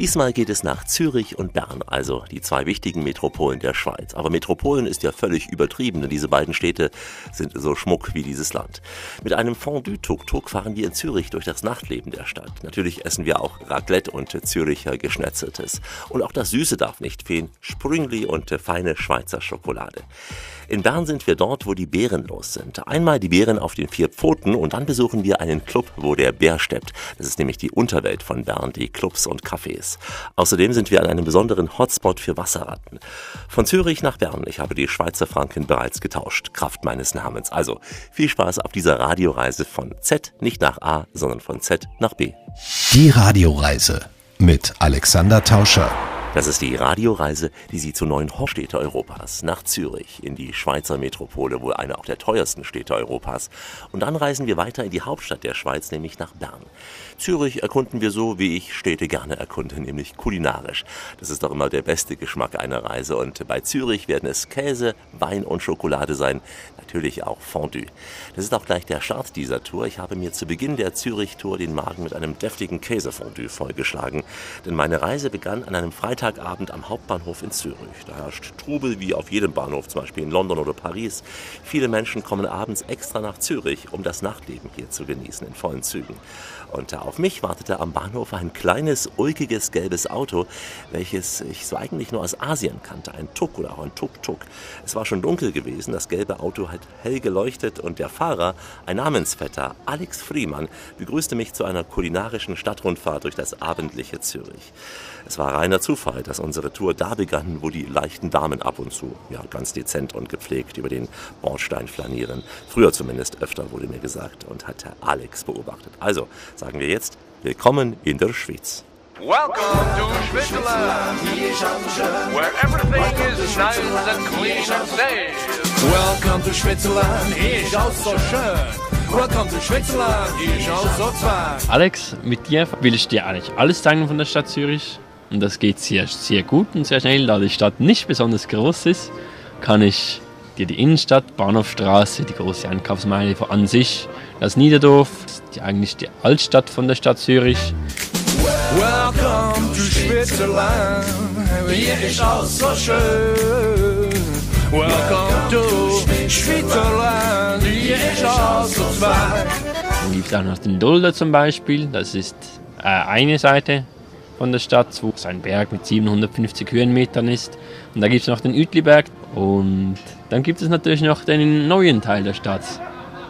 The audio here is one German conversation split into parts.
Diesmal geht es nach Zürich und Bern, also die zwei wichtigen Metropolen der Schweiz. Aber Metropolen ist ja völlig übertrieben, denn diese beiden Städte sind so schmuck wie dieses Land. Mit einem Fondue-Tuk-Tuk fahren wir in Zürich durch das Nachtleben der Stadt. Natürlich essen wir auch Raclette und Züricher Geschnetzeltes. Und auch das Süße darf nicht fehlen, Sprüngli und feine Schweizer Schokolade. In Bern sind wir dort, wo die Bären los sind. Einmal die Bären auf den vier Pfoten und dann besuchen wir einen Club, wo der Bär steppt. Das ist nämlich die Unterwelt von Bern, die Clubs und Cafés. Außerdem sind wir an einem besonderen Hotspot für Wasserratten. Von Zürich nach Bern. Ich habe die Schweizer Franken bereits getauscht, Kraft meines Namens. Also viel Spaß auf dieser Radioreise von Z, nicht nach A, sondern von Z nach B. Die Radioreise mit Alexander Tauscher. Das ist die Radioreise, die Sie zu neuen Hauptstädte Europas, nach Zürich, in die Schweizer Metropole, wohl eine auch der teuersten Städte Europas. Und dann reisen wir weiter in die Hauptstadt der Schweiz, nämlich nach Bern. Zürich erkunden wir so, wie ich Städte gerne erkunde, nämlich kulinarisch. Das ist doch immer der beste Geschmack einer Reise. Und bei Zürich werden es Käse, Wein und Schokolade sein, natürlich auch Fondue. Das ist auch gleich der Start dieser Tour. Ich habe mir zu Beginn der Zürich-Tour den Magen mit einem deftigen Käsefondue vollgeschlagen, denn meine Reise begann an einem Freitag Freitagabend am Hauptbahnhof in Zürich. Da herrscht Trubel wie auf jedem Bahnhof, zum Beispiel in London oder Paris. Viele Menschen kommen abends extra nach Zürich, um das Nachtleben hier zu genießen in vollen Zügen. Und auf mich wartete am Bahnhof ein kleines, ulkiges, gelbes Auto, welches ich so eigentlich nur aus Asien kannte. Ein Tuk oder auch ein Tuk-Tuk. Es war schon dunkel gewesen, das gelbe Auto hat hell geleuchtet und der Fahrer, ein Namensvetter, Alex Friemann, begrüßte mich zu einer kulinarischen Stadtrundfahrt durch das abendliche Zürich. Es war reiner Zufall, dass unsere Tour da begann, wo die leichten Damen ab und zu, ja ganz dezent und gepflegt über den Bordstein flanieren. Früher zumindest öfter wurde mir gesagt und hat Herr Alex beobachtet. Also sagen wir jetzt, willkommen in der Schweiz. Welcome to Switzerland, where everything is nice and clean and safe. Welcome to Switzerland, ist alles so schön. Welcome to Switzerland, ist so fein. Alex, mit dir will ich dir eigentlich alles zeigen von der Stadt Zürich. Und das geht sehr, sehr gut und sehr schnell. Da die Stadt nicht besonders groß ist, kann ich dir die Innenstadt, Bahnhofstraße, die große Einkaufsmeile an sich, das Niederdorf, die, eigentlich die Altstadt von der Stadt Zürich. Welcome to Switzerland, hier ist alles so schön. Welcome to Switzerland, hier ist alles so fein. Dann gibt es auch noch den Dulder zum Beispiel. Das ist äh, eine Seite von der Stadt, wo es ein Berg mit 750 Höhenmetern ist. Und da gibt es noch den Uetliberg. Und dann gibt es natürlich noch den neuen Teil der Stadt,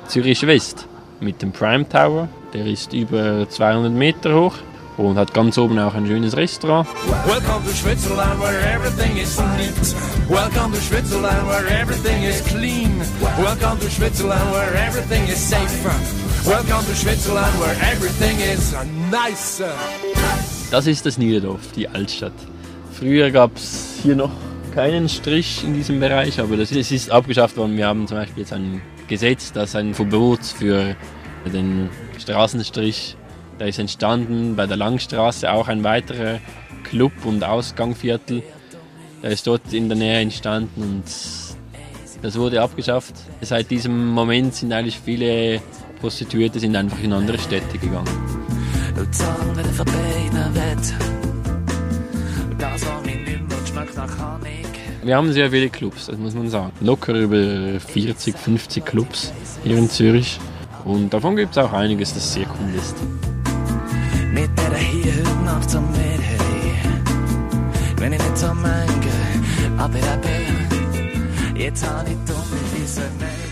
Zürich West, mit dem Prime Tower. Der ist über 200 Meter hoch und hat ganz oben auch ein schönes Restaurant. Welcome to Switzerland, where everything is neat. Welcome to Switzerland, where everything is clean. Welcome to Switzerland, where everything is safe. Welcome to Switzerland, where everything is nice. Das ist das Niederdorf, die Altstadt. Früher gab es hier noch keinen Strich in diesem Bereich, aber das ist, ist abgeschafft worden. Wir haben zum Beispiel jetzt ein Gesetz, das ein Verbot für den Straßenstrich, da ist entstanden. Bei der Langstraße auch ein weiterer Club und Ausgangviertel. Der ist dort in der Nähe entstanden und das wurde abgeschafft. Seit diesem Moment sind eigentlich viele Prostituierte sind einfach in andere Städte gegangen. Werden verbeiden wird. Und das, was mir nicht mehr schmeckt nach Honig. Wir haben sehr viele Clubs, das muss man sagen. Locker über 40, 50 Clubs hier in Zürich. Und davon gibt es auch einiges, das sehr cool ist. Mit der hier heute Nacht zum Meer Wenn ich nicht so meine, aber eben, jetzt habe ich dumme diese Mädchen.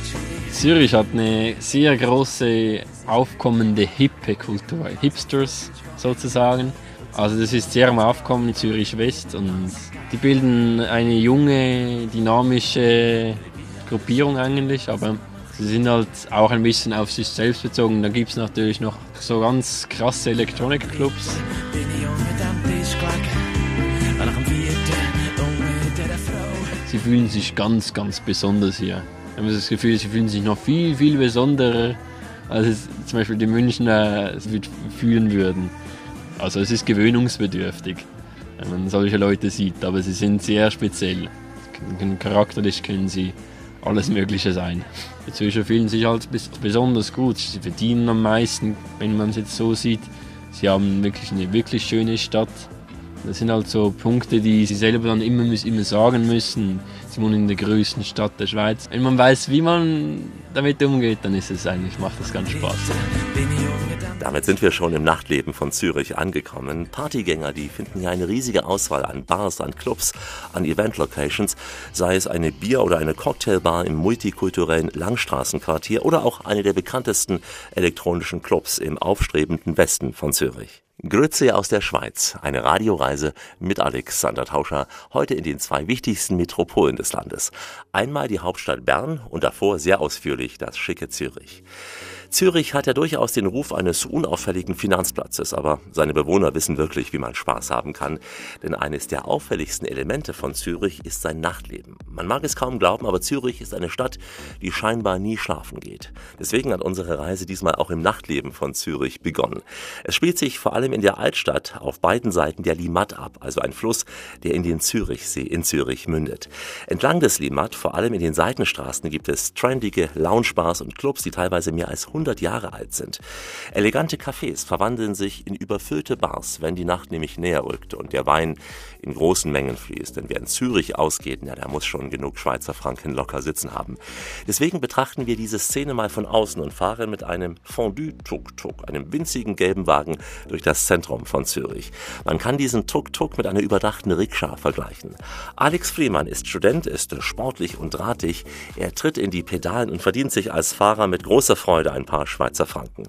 Zürich hat eine sehr große, aufkommende hippe Kultur. Hipsters sozusagen. Also das ist sehr am Aufkommen in Zürich West und die bilden eine junge, dynamische Gruppierung eigentlich, aber sie sind halt auch ein bisschen auf sich selbst bezogen. Da gibt es natürlich noch so ganz krasse Elektronikclubs. Sie fühlen sich ganz, ganz besonders hier. Ich habe das Gefühl, sie fühlen sich noch viel, viel besonderer, als es zum Beispiel die Münchner fühlen würden. Also es ist gewöhnungsbedürftig, wenn man solche Leute sieht, aber sie sind sehr speziell. charakterlich können sie alles Mögliche sein. Die Zürcher fühlen sich halt besonders gut. Sie verdienen am meisten, wenn man es jetzt so sieht. Sie haben wirklich eine wirklich schöne Stadt. Das sind halt so Punkte, die sie selber dann immer, immer sagen müssen. Wohnen in der größten Stadt der Schweiz. Wenn man weiß, wie man damit umgeht, dann ist es eigentlich, macht das ganz Spaß. Damit sind wir schon im Nachtleben von Zürich angekommen. Partygänger, die finden hier eine riesige Auswahl an Bars, an Clubs, an Event-Locations, sei es eine Bier- oder eine Cocktailbar im multikulturellen Langstraßenquartier oder auch eine der bekanntesten elektronischen Clubs im aufstrebenden Westen von Zürich. Grütze aus der Schweiz, eine Radioreise mit Alexander Tauscher, heute in den zwei wichtigsten Metropolen des Landes. Einmal die Hauptstadt Bern und davor sehr ausführlich das schicke Zürich. Zürich hat ja durchaus den Ruf eines unauffälligen Finanzplatzes, aber seine Bewohner wissen wirklich, wie man Spaß haben kann. Denn eines der auffälligsten Elemente von Zürich ist sein Nachtleben. Man mag es kaum glauben, aber Zürich ist eine Stadt, die scheinbar nie schlafen geht. Deswegen hat unsere Reise diesmal auch im Nachtleben von Zürich begonnen. Es spielt sich vor allem in der Altstadt auf beiden Seiten der Limmat ab, also ein Fluss, der in den Zürichsee in Zürich mündet. Entlang des Limmat, vor allem in den Seitenstraßen, gibt es trendige Loungebars und Clubs, die teilweise mehr als 100 Jahre alt sind. Elegante Cafés verwandeln sich in überfüllte Bars, wenn die Nacht nämlich näher rückt und der Wein in großen Mengen fließt. Denn wer in Zürich ausgeht, ja, der muss schon genug Schweizer Franken locker sitzen haben. Deswegen betrachten wir diese Szene mal von außen und fahren mit einem Fondue-Tuk-Tuk, einem winzigen gelben Wagen, durch das Zentrum von Zürich. Man kann diesen Tuk-Tuk mit einer überdachten Rikscha vergleichen. Alex Friemann ist Student, ist sportlich und drahtig. Er tritt in die Pedalen und verdient sich als Fahrer mit großer Freude ein paar Schweizer Franken.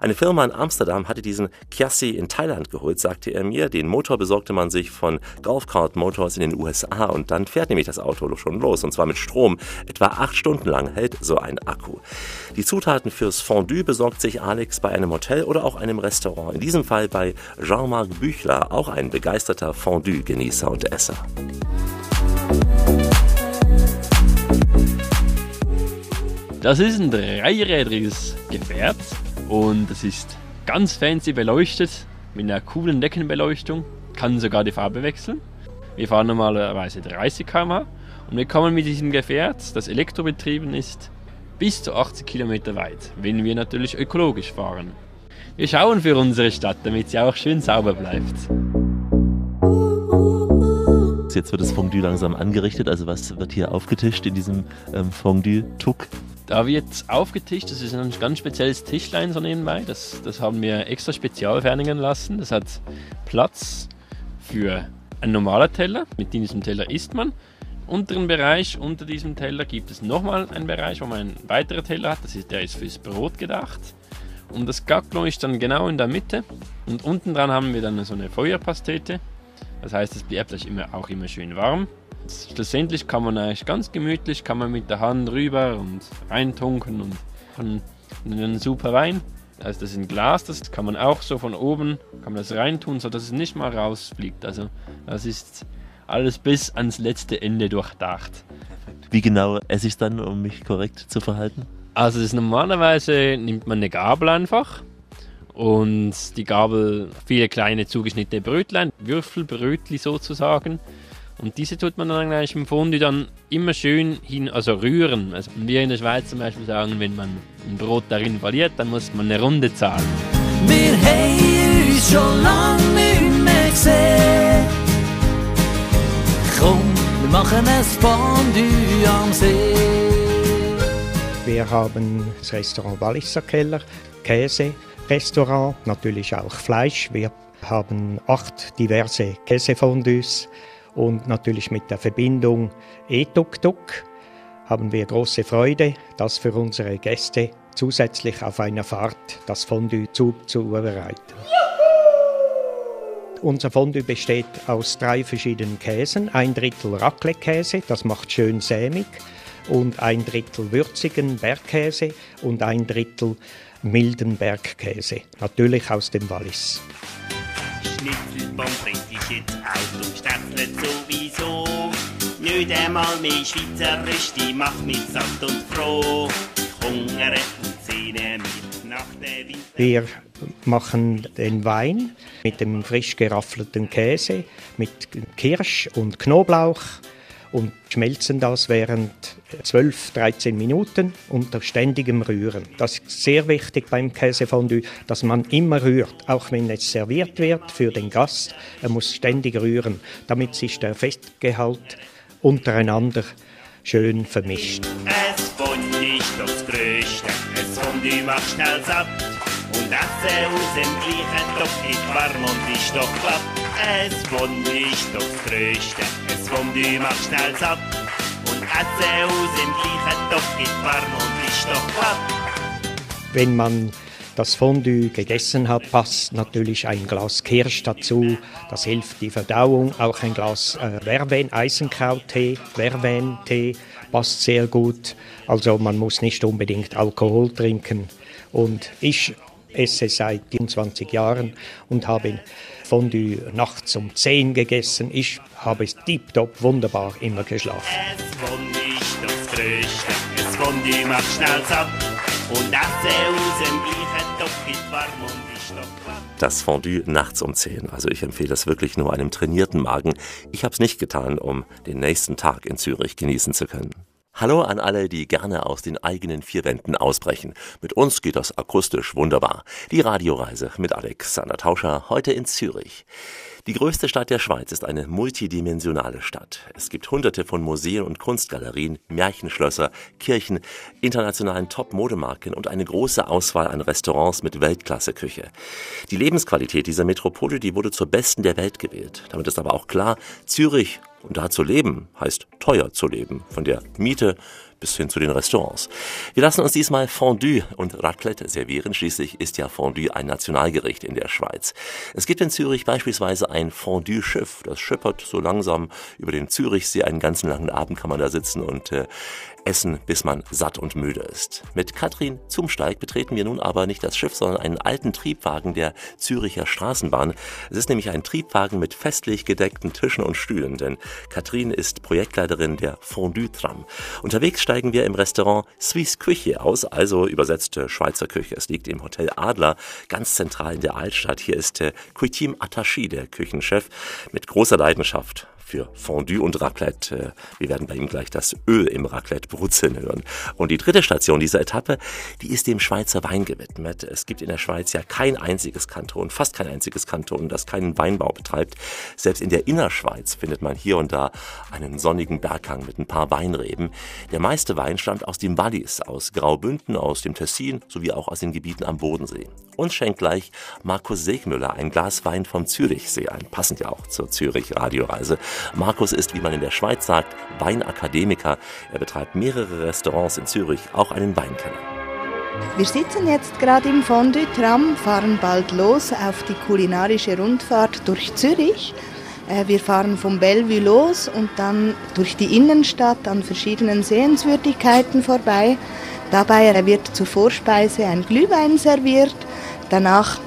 Eine Firma in Amsterdam hatte diesen Kiassi in Thailand geholt, sagte er mir. Den Motor besorgte man sich von Golfcart Motors in den USA und dann fährt nämlich das Auto schon los und zwar mit Strom. Etwa acht Stunden lang hält so ein Akku. Die Zutaten fürs Fondue besorgt sich Alex bei einem Hotel oder auch einem Restaurant. In diesem Fall bei Jean-Marc Büchler, auch ein begeisterter Fondue-Genießer und Esser. Das ist ein dreirädriges Gefährt und es ist ganz fancy beleuchtet mit einer coolen Deckenbeleuchtung, kann sogar die Farbe wechseln. Wir fahren normalerweise 30 km/h und wir kommen mit diesem Gefährt, das elektrobetrieben ist, bis zu 80 km weit, wenn wir natürlich ökologisch fahren. Wir schauen für unsere Stadt, damit sie auch schön sauber bleibt. Jetzt wird das Fondue langsam angerichtet. Also was wird hier aufgetischt in diesem ähm, Fondue-Tuck? Da wird aufgetischt, das ist ein ganz spezielles Tischlein so nebenbei. Das, das haben wir extra spezial fertigen lassen. Das hat Platz für ein normaler Teller. Mit diesem Teller isst man. Unteren Bereich, unter diesem Teller, gibt es nochmal einen Bereich, wo man einen weiteren Teller hat. Das ist, der ist fürs Brot gedacht. Und das Gacklo ist dann genau in der Mitte. Und unten dran haben wir dann so eine Feuerpastete. Das heißt, es bleibt euch immer, auch immer schön warm. Schlussendlich kann man eigentlich ganz gemütlich, kann man mit der Hand rüber und reintunken und von einen super Wein. Also das ist ein Glas, das kann man auch so von oben, kann man das reintun, sodass es nicht mal rausfliegt. Also das ist alles bis ans letzte Ende durchdacht. Wie genau esse ich es dann, um mich korrekt zu verhalten? Also das normalerweise nimmt man eine Gabel einfach und die Gabel viele kleine zugeschnittene Brötlein, Würfelbrötli sozusagen. Und diese tut man dann gleich im Fondue dann immer schön hin, also rühren. Also wir in der Schweiz zum Beispiel sagen, wenn man ein Brot darin verliert, dann muss man eine Runde zahlen. Wir haben uns schon lange nicht mehr gesehen. Komm, wir machen ein Fondue am See. Wir haben das Restaurant Walliser Keller, Käse, Restaurant, natürlich auch Fleisch. Wir haben acht diverse Käsefondues und natürlich mit der Verbindung E-Tuk-Tuk haben wir große Freude, das für unsere Gäste zusätzlich auf einer Fahrt das Fondue zuzubereiten. Unser Fondue besteht aus drei verschiedenen Käsen. Ein Drittel Raclette-Käse, das macht schön sämig, und ein Drittel würzigen Bergkäse und ein Drittel milden Bergkäse, natürlich aus dem Wallis. Schnitzel, Pommes frites ist jetzt out und Stefflet sowieso. Nicht einmal mehr Schweizerisch, die macht mich satt und froh. Ich hungere und sehne mich nach der Winter... Wir machen den Wein mit dem frisch geraffelten Käse, mit Kirsch und Knoblauch und schmelzen das während 12, 13 Minuten unter ständigem Rühren. Das ist sehr wichtig beim Käsefondue, dass man immer rührt, auch wenn es serviert wird für den Gast. Er muss ständig rühren, damit sich der Festgehalt untereinander schön vermischt. Es ist doch das Größte, es Fondue macht schnell satt. Und Essen aus dem gleichen Topf ist warm und ist doch glatt. Es doch das Größte, es Fondue macht schnell satt. Und aus dem gleichen Topf ist warm und ist doch glatt. Wenn man das Fondue gegessen hat, passt natürlich ein Glas Kirsch dazu. Das hilft die Verdauung. Auch ein Glas äh, Verven, Eisenkrauttee, Verven-Tee passt sehr gut. Also man muss nicht unbedingt Alkohol trinken. Und ich esse seit 24 Jahren und habe Fondue nachts um 10 gegessen. Ich habe es tiptop wunderbar immer geschlafen. Es Fondue ist das Größte, es Fondue macht schnell satt. Und Essen aus dem gleichen Topf ist warm und ist doch. Das Fondue nachts um 10. Also ich empfehle das wirklich nur einem trainierten Magen. Ich habe es nicht getan, um den nächsten Tag in Zürich genießen zu können. Hallo an alle, die gerne aus den eigenen vier Wänden ausbrechen. Mit uns geht das akustisch wunderbar. Die Radioreise mit Alexander Tauscher heute in Zürich. Die größte Stadt der Schweiz ist eine multidimensionale Stadt. Es gibt hunderte von Museen und Kunstgalerien, Märchenschlösser, Kirchen, internationalen Top-Modemarken und eine große Auswahl an Restaurants mit Weltklasse-Küche. Die Lebensqualität dieser Metropole, die wurde zur besten der Welt gewählt. Damit ist aber auch klar, Zürich und da zu leben heißt teuer zu leben. Von der Miete bis hin zu den Restaurants. Wir lassen uns diesmal Fondue und Raclette servieren. Schließlich ist ja Fondue ein Nationalgericht in der Schweiz. Es gibt in Zürich beispielsweise ein Fondue-Schiff. Das schippert so langsam über den Zürichsee. Einen ganzen langen Abend kann man da sitzen und äh, essen, bis man satt und müde ist. Mit Katrin Zumsteig betreten wir nun aber nicht das Schiff, sondern einen alten Triebwagen der Züricher Straßenbahn. Es ist nämlich ein Triebwagen mit festlich gedeckten Tischen und Stühlen, denn Katrin ist Projektleiterin der Fondue-Tram. Unterwegs steigen wir im Restaurant Swiss Küche aus, also übersetzte Schweizer Küche. Es liegt im Hotel Adler, ganz zentral in der Altstadt. Hier ist äh, Kuitim Atashi, der Küchenchef, mit großer Leidenschaft für Fondue und Raclette. Äh, Wir werden bei ihm gleich das Öl im Raclette brutzeln hören. Und die dritte Station dieser Etappe, die ist dem Schweizer Wein gewidmet. Es gibt in der Schweiz ja kein einziges Kanton, fast kein einziges Kanton, das keinen Weinbau betreibt. Selbst in der Innerschweiz findet man hier und da einen sonnigen Berghang mit ein paar Weinreben. Der meiste Wein stammt aus dem Wallis, aus Graubünden, aus dem Tessin sowie auch aus den Gebieten am Bodensee. Uns schenkt gleich Markus Segmüller ein Glas Wein vom Zürichsee ein, passend ja auch zur Zürich-Radioreise. Markus ist, wie man in der Schweiz sagt, Weinakademiker. Er betreibt mehrere Restaurants in Zürich, auch einen Weinkeller. Wir sitzen jetzt gerade im Fondue-Tram, fahren bald los auf die kulinarische Rundfahrt durch Zürich. Äh, Wir fahren vom Bellevue los und dann durch die Innenstadt an verschiedenen Sehenswürdigkeiten vorbei. Dabei wird zur Vorspeise ein Glühwein serviert, danach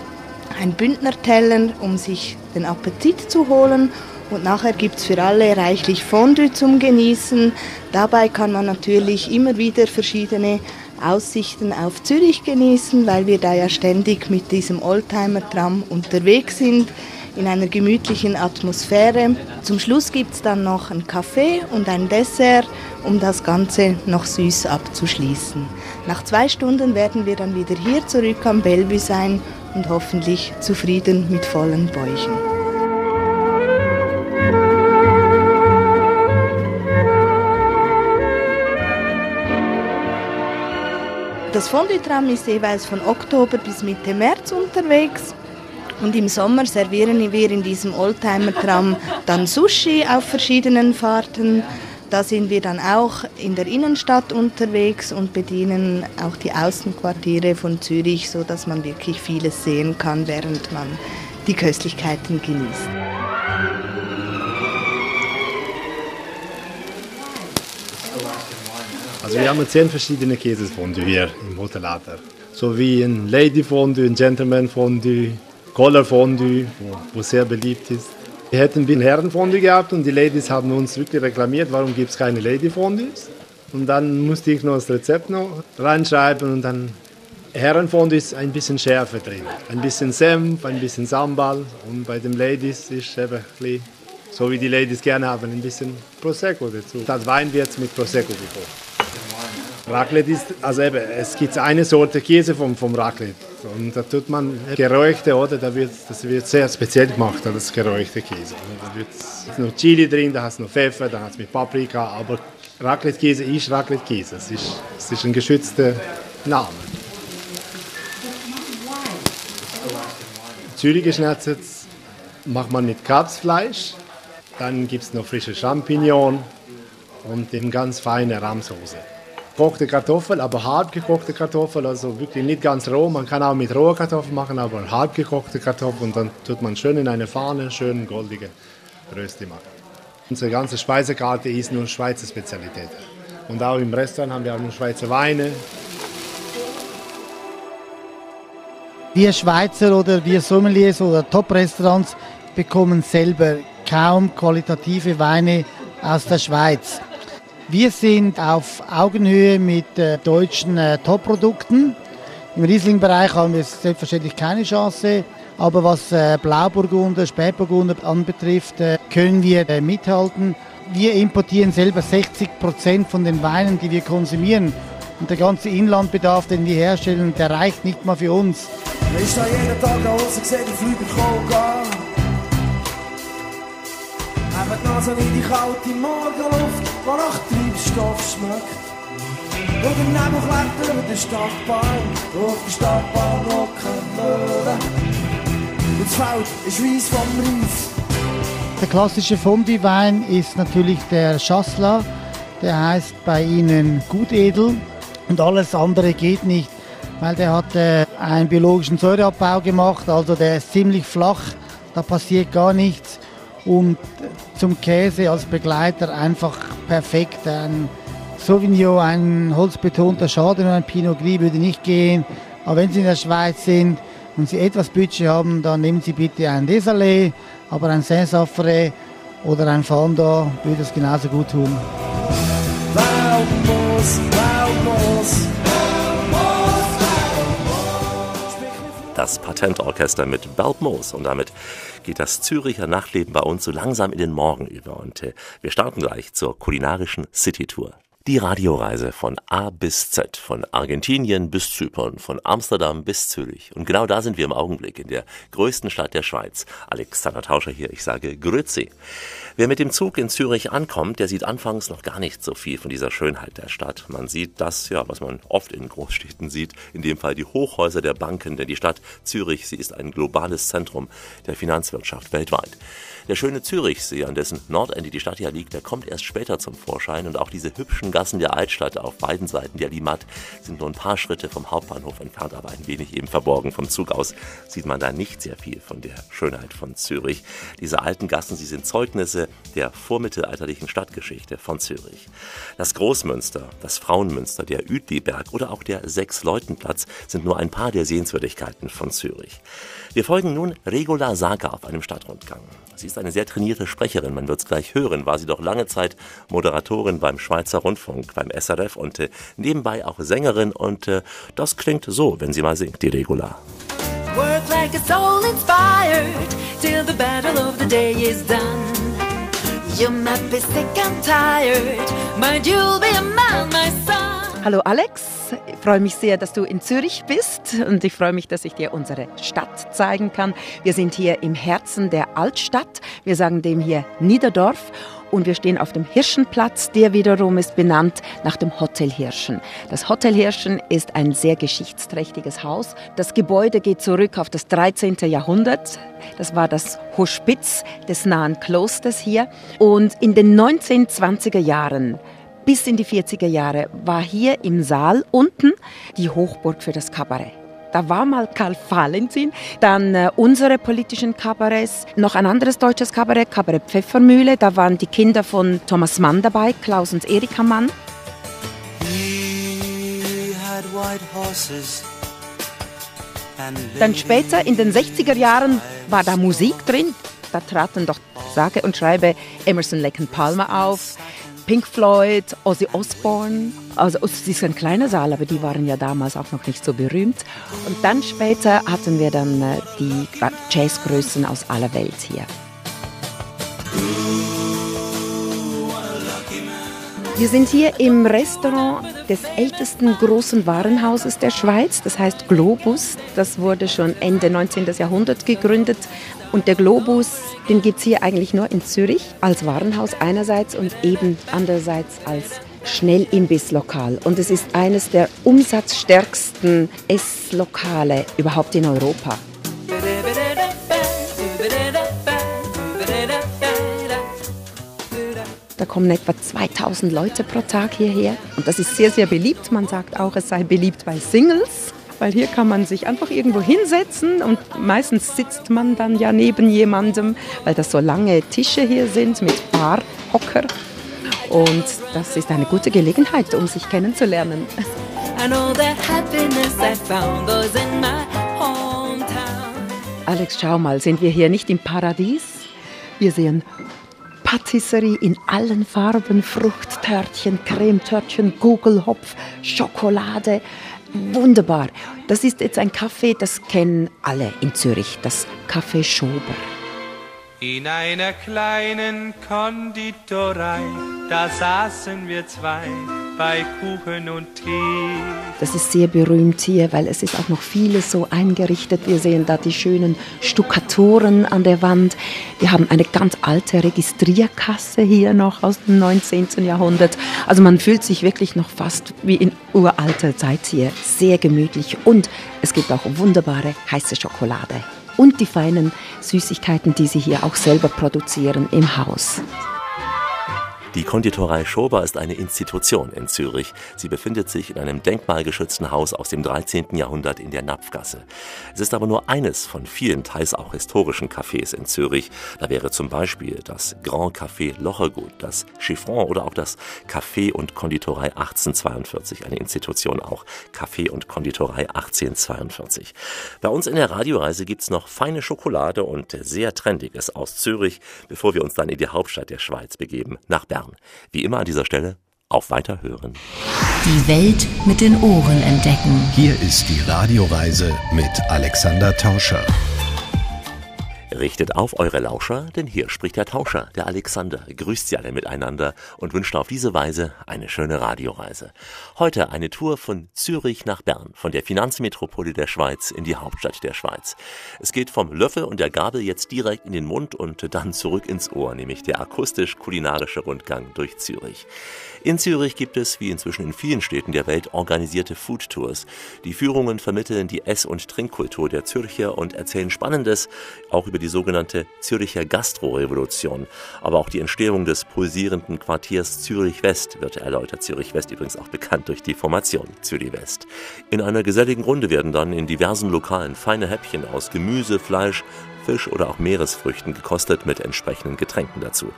ein Bündnerteller, um sich den Appetit zu holen. Und nachher gibt es für alle reichlich Fondue zum Genießen. Dabei kann man natürlich immer wieder verschiedene Aussichten auf Zürich genießen, weil wir da ja ständig mit diesem Oldtimer-Tram unterwegs sind, in einer gemütlichen Atmosphäre. Zum Schluss gibt es dann noch einen Kaffee und ein Dessert, um das Ganze noch süß abzuschließen. Nach zwei Stunden werden wir dann wieder hier zurück am Bellevue sein und hoffentlich zufrieden mit vollen Bäuchen. Das Fondue-Tram ist jeweils von Oktober bis Mitte März unterwegs. Und im Sommer servieren wir in diesem Oldtimer-Tram dann Sushi auf verschiedenen Fahrten. Da sind wir dann auch in der Innenstadt unterwegs und bedienen auch die Außenquartiere von Zürich, so dass man wirklich vieles sehen kann, während man die Köstlichkeiten genießt. Also wir haben zehn verschiedene Käsefondue hier im Hotel Adler. So wie ein Lady Fondue, ein Gentleman Fondue, Color Fondue, wo sehr beliebt ist. Wir hätten ein Herrenfondue gehabt und die Ladies haben uns wirklich reklamiert, warum gibt es keine Lady Fondues. Und dann musste ich noch das Rezept noch reinschreiben und dann Herrenfondue ist ein bisschen Schärfe drin. Ein bisschen Senf, ein bisschen Sambal und bei den Ladies ist eben So wie die Ladies gerne haben, ein bisschen Prosecco dazu. Das Wein wird mit Prosecco gekocht. Raclette ist, also eben, es gibt eine Sorte Käse vom, vom Raclette. Und da tut man geräuchte, oder? Da wird, das wird sehr speziell gemacht, das geräuchte Käse. Da wird noch Chili drin, da hast du noch Pfeffer, da hast du mit Paprika, aber Raclette-Käse ist Raclette-Käse. Es ist, es ist ein geschützter Name. Zürich geschnetzelt macht man mit Katzfleisch, dann gibt es noch frische Champignon und eben ganz feine Rahmsoße gekochte Kartoffel, aber hart gekochte Kartoffel, also wirklich nicht ganz roh. Man kann auch mit roher Kartoffel machen, aber hart gekochte Kartoffel und dann tut man schön in eine Pfanne, schön goldige Rösti machen. Unsere ganze Speisekarte ist nur Schweizer Spezialität. Und auch im Restaurant haben wir auch nur Schweizer Weine. Wir Schweizer oder wir Sommeliers oder Top-Restaurants bekommen selber kaum qualitative Weine aus der Schweiz. Wir sind auf Augenhöhe mit äh, deutschen äh, Top-Produkten. Im Riesling-Bereich haben wir selbstverständlich keine Chance, aber was äh, Blauburgunder, Spätburgunder anbetrifft, äh, können wir äh, mithalten. Wir importieren selber 60 Prozent von den Weinen, die wir konsumieren. Und der ganze Inlandbedarf, den wir herstellen, der reicht nicht mal für uns. Ich stehe jeden Tag und sehe die Flüge kommen gehen. Die Nase in die kalte Morgenluft, die nach Treibstoff schmeckt. Und im Nebel klettern über den Stadtbahn, auf der Stadtbahn hocken Möwen. Und das Feld ist weiss vom Reis. Der klassische Fondue-Wein ist natürlich der Chasselas. Der heißt bei Ihnen Gutedel und alles andere geht nicht, weil der hat äh, einen biologischen Säureabbau gemacht, also der ist ziemlich flach, da passiert gar nichts und zum Käse als Begleiter einfach perfekt. Ein Sauvignon, ein holzbetonter Chardonnay, ein Pinot Gris würde nicht gehen. Aber wenn Sie in der Schweiz sind und Sie etwas Budget haben, dann nehmen Sie bitte ein Desalé, aber ein Saint-Safre oder ein Fanda würde es genauso gut tun. Waldmoos, Waldmoos. Das Patentorchester mit Beltmoos und damit geht das Züricher Nachtleben bei uns so langsam in den Morgen über und äh, wir starten gleich zur kulinarischen City-Tour. Die Radioreise von A bis Z, von Argentinien bis Zypern, von Amsterdam bis Zürich. Und genau da sind wir im Augenblick, in der größten Stadt der Schweiz. Alexander Tauscher hier, ich sage Grüezi. Wer mit dem Zug in Zürich ankommt, der sieht anfangs noch gar nicht so viel von dieser Schönheit der Stadt. Man sieht das, ja, was man oft in Großstädten sieht, in dem Fall die Hochhäuser der Banken, denn die Stadt Zürich, sie ist ein globales Zentrum der Finanzwirtschaft weltweit. Der schöne Zürichsee, an dessen Nordende die Stadt ja liegt, der kommt erst später zum Vorschein und auch diese hübschen Gassen der Altstadt auf beiden Seiten der Limmat sind nur ein paar Schritte vom Hauptbahnhof entfernt, aber ein wenig eben verborgen vom Zug aus sieht man da nicht sehr viel von der Schönheit von Zürich. Diese alten Gassen, sie sind Zeugnisse der vormittelalterlichen Stadtgeschichte von Zürich. Das Großmünster, das Frauenmünster, der Uetliberg oder auch der Sechs-Leuten-Platz sind nur ein paar der Sehenswürdigkeiten von Zürich. Wir folgen nun Regula Sager auf einem Stadtrundgang. Sie ist eine sehr trainierte Sprecherin, man wird es gleich hören, war sie doch lange Zeit Moderatorin beim Schweizer Rundfunk, beim SRF und äh, nebenbei auch Sängerin und äh, das klingt so, wenn sie mal singt, die Regula. Work like a soul inspired till the battle of the day is done. You might be sick and tired, but you'll be a man, my son. Hallo Alex, ich freue mich sehr, dass du in Zürich bist und ich freue mich, dass ich dir unsere Stadt zeigen kann. Wir sind hier im Herzen der Altstadt. Wir sagen dem hier Niederdorf und wir stehen auf dem Hirschenplatz, der wiederum ist benannt nach dem Hotel Hirschen. Das Hotel Hirschen ist ein sehr geschichtsträchtiges Haus. Das Gebäude geht zurück auf das 13. Jahrhundert. Das war das Hospiz des nahen Klosters hier. Und in den 1920er Jahren bis in die 40er Jahre war hier im Saal unten die Hochburg für das Kabarett. Da war mal Karl Valentin, dann äh, unsere politischen Kabarets, noch ein anderes deutsches Kabarett, Kabarett Pfeffermühle. Da waren die Kinder von Thomas Mann dabei, Klaus und Erika Mann. Dann später, in den 60er Jahren, war da Musik drin. Da traten doch sage und schreibe Emerson Lake Palmer auf, Pink Floyd, Ozzy Osbourne. Also ist ein kleiner Saal, aber die waren ja damals auch noch nicht so berühmt. Und dann später hatten wir dann äh, die Jazzgrößen aus aller Welt hier. Wir sind hier im Restaurant des ältesten großen Warenhauses der Schweiz, das heißt Globus. Das wurde schon Ende 19. Jahrhundert gegründet. Und der Globus, den gibt es hier eigentlich nur in Zürich als Warenhaus einerseits und eben andererseits als Schnellimbisslokal. Und es ist eines der umsatzstärksten Esslokale überhaupt in Europa. Da kommen etwa 2000 Leute pro Tag hierher. Und das ist sehr, sehr beliebt. Man sagt auch, es sei beliebt bei Singles, weil hier kann man sich einfach irgendwo hinsetzen und meistens sitzt man dann ja neben jemandem, weil das so lange Tische hier sind mit Barhocker. Und das ist eine gute Gelegenheit, um sich kennenzulernen. I know that happiness I found was in my hometown. Alex, schau mal, sind wir hier nicht im Paradies? Wir sehen Patisserie in allen Farben, Fruchttörtchen, Cremetörtchen, Gugelhopf, Schokolade. Wunderbar. Das ist jetzt ein Kaffee, das kennen alle in Zürich, das Café Schober. In einer kleinen Konditorei, da saßen wir zwei bei Kuchen und Tee. Das ist sehr berühmt hier, weil es ist auch noch vieles so eingerichtet. Wir sehen da die schönen Stuckaturen an der Wand. Wir haben eine ganz alte Registrierkasse hier noch aus dem 19. Jahrhundert. Also man fühlt sich wirklich noch fast wie in uralter Zeit hier. Sehr gemütlich und es gibt auch wunderbare heiße Schokolade. Und die feinen Süßigkeiten, die sie hier auch selber produzieren im Haus. Die Konditorei Schober ist eine Institution in Zürich. Sie befindet sich in einem denkmalgeschützten Haus aus dem 13. Jahrhundert in der Napfgasse. Es ist aber nur eines von vielen, teils auch historischen Cafés in Zürich. Da wäre zum Beispiel das Grand Café Lochergut, das Chiffon oder auch das Café und Konditorei 1842, eine Institution auch. Café und Konditorei 1842. Bei uns in der Radioreise gibt's noch feine Schokolade und sehr Trendiges aus Zürich, bevor wir uns dann in die Hauptstadt der Schweiz begeben, nach Bern. Wie immer an dieser Stelle auf Weiterhören. Die Welt mit den Ohren entdecken. Hier ist die Radioreise mit Alexander Tauscher. Richtet auf eure Lauscher, denn hier spricht der Tauscher, der Alexander, grüßt sie alle miteinander und wünscht auf diese Weise eine schöne Radioreise. Heute eine Tour von Zürich nach Bern, von der Finanzmetropole der Schweiz in die Hauptstadt der Schweiz. Es geht vom Löffel und der Gabel jetzt direkt in den Mund und dann zurück ins Ohr, nämlich der akustisch-kulinarische Rundgang durch Zürich. In Zürich gibt es, wie inzwischen in vielen Städten der Welt, organisierte Food Tours. Die Führungen vermitteln die Ess- und Trinkkultur der Zürcher und erzählen Spannendes, auch über die sogenannte Züricher Gastrorevolution. Aber auch die Entstehung des pulsierenden Quartiers Zürich West wird erläutert. Zürich West übrigens auch bekannt durch die Formation Zürich West. In einer geselligen Runde werden dann in diversen Lokalen feine Häppchen aus Gemüse, Fleisch, Fisch oder auch Meeresfrüchten gekostet mit entsprechenden Getränken dazu.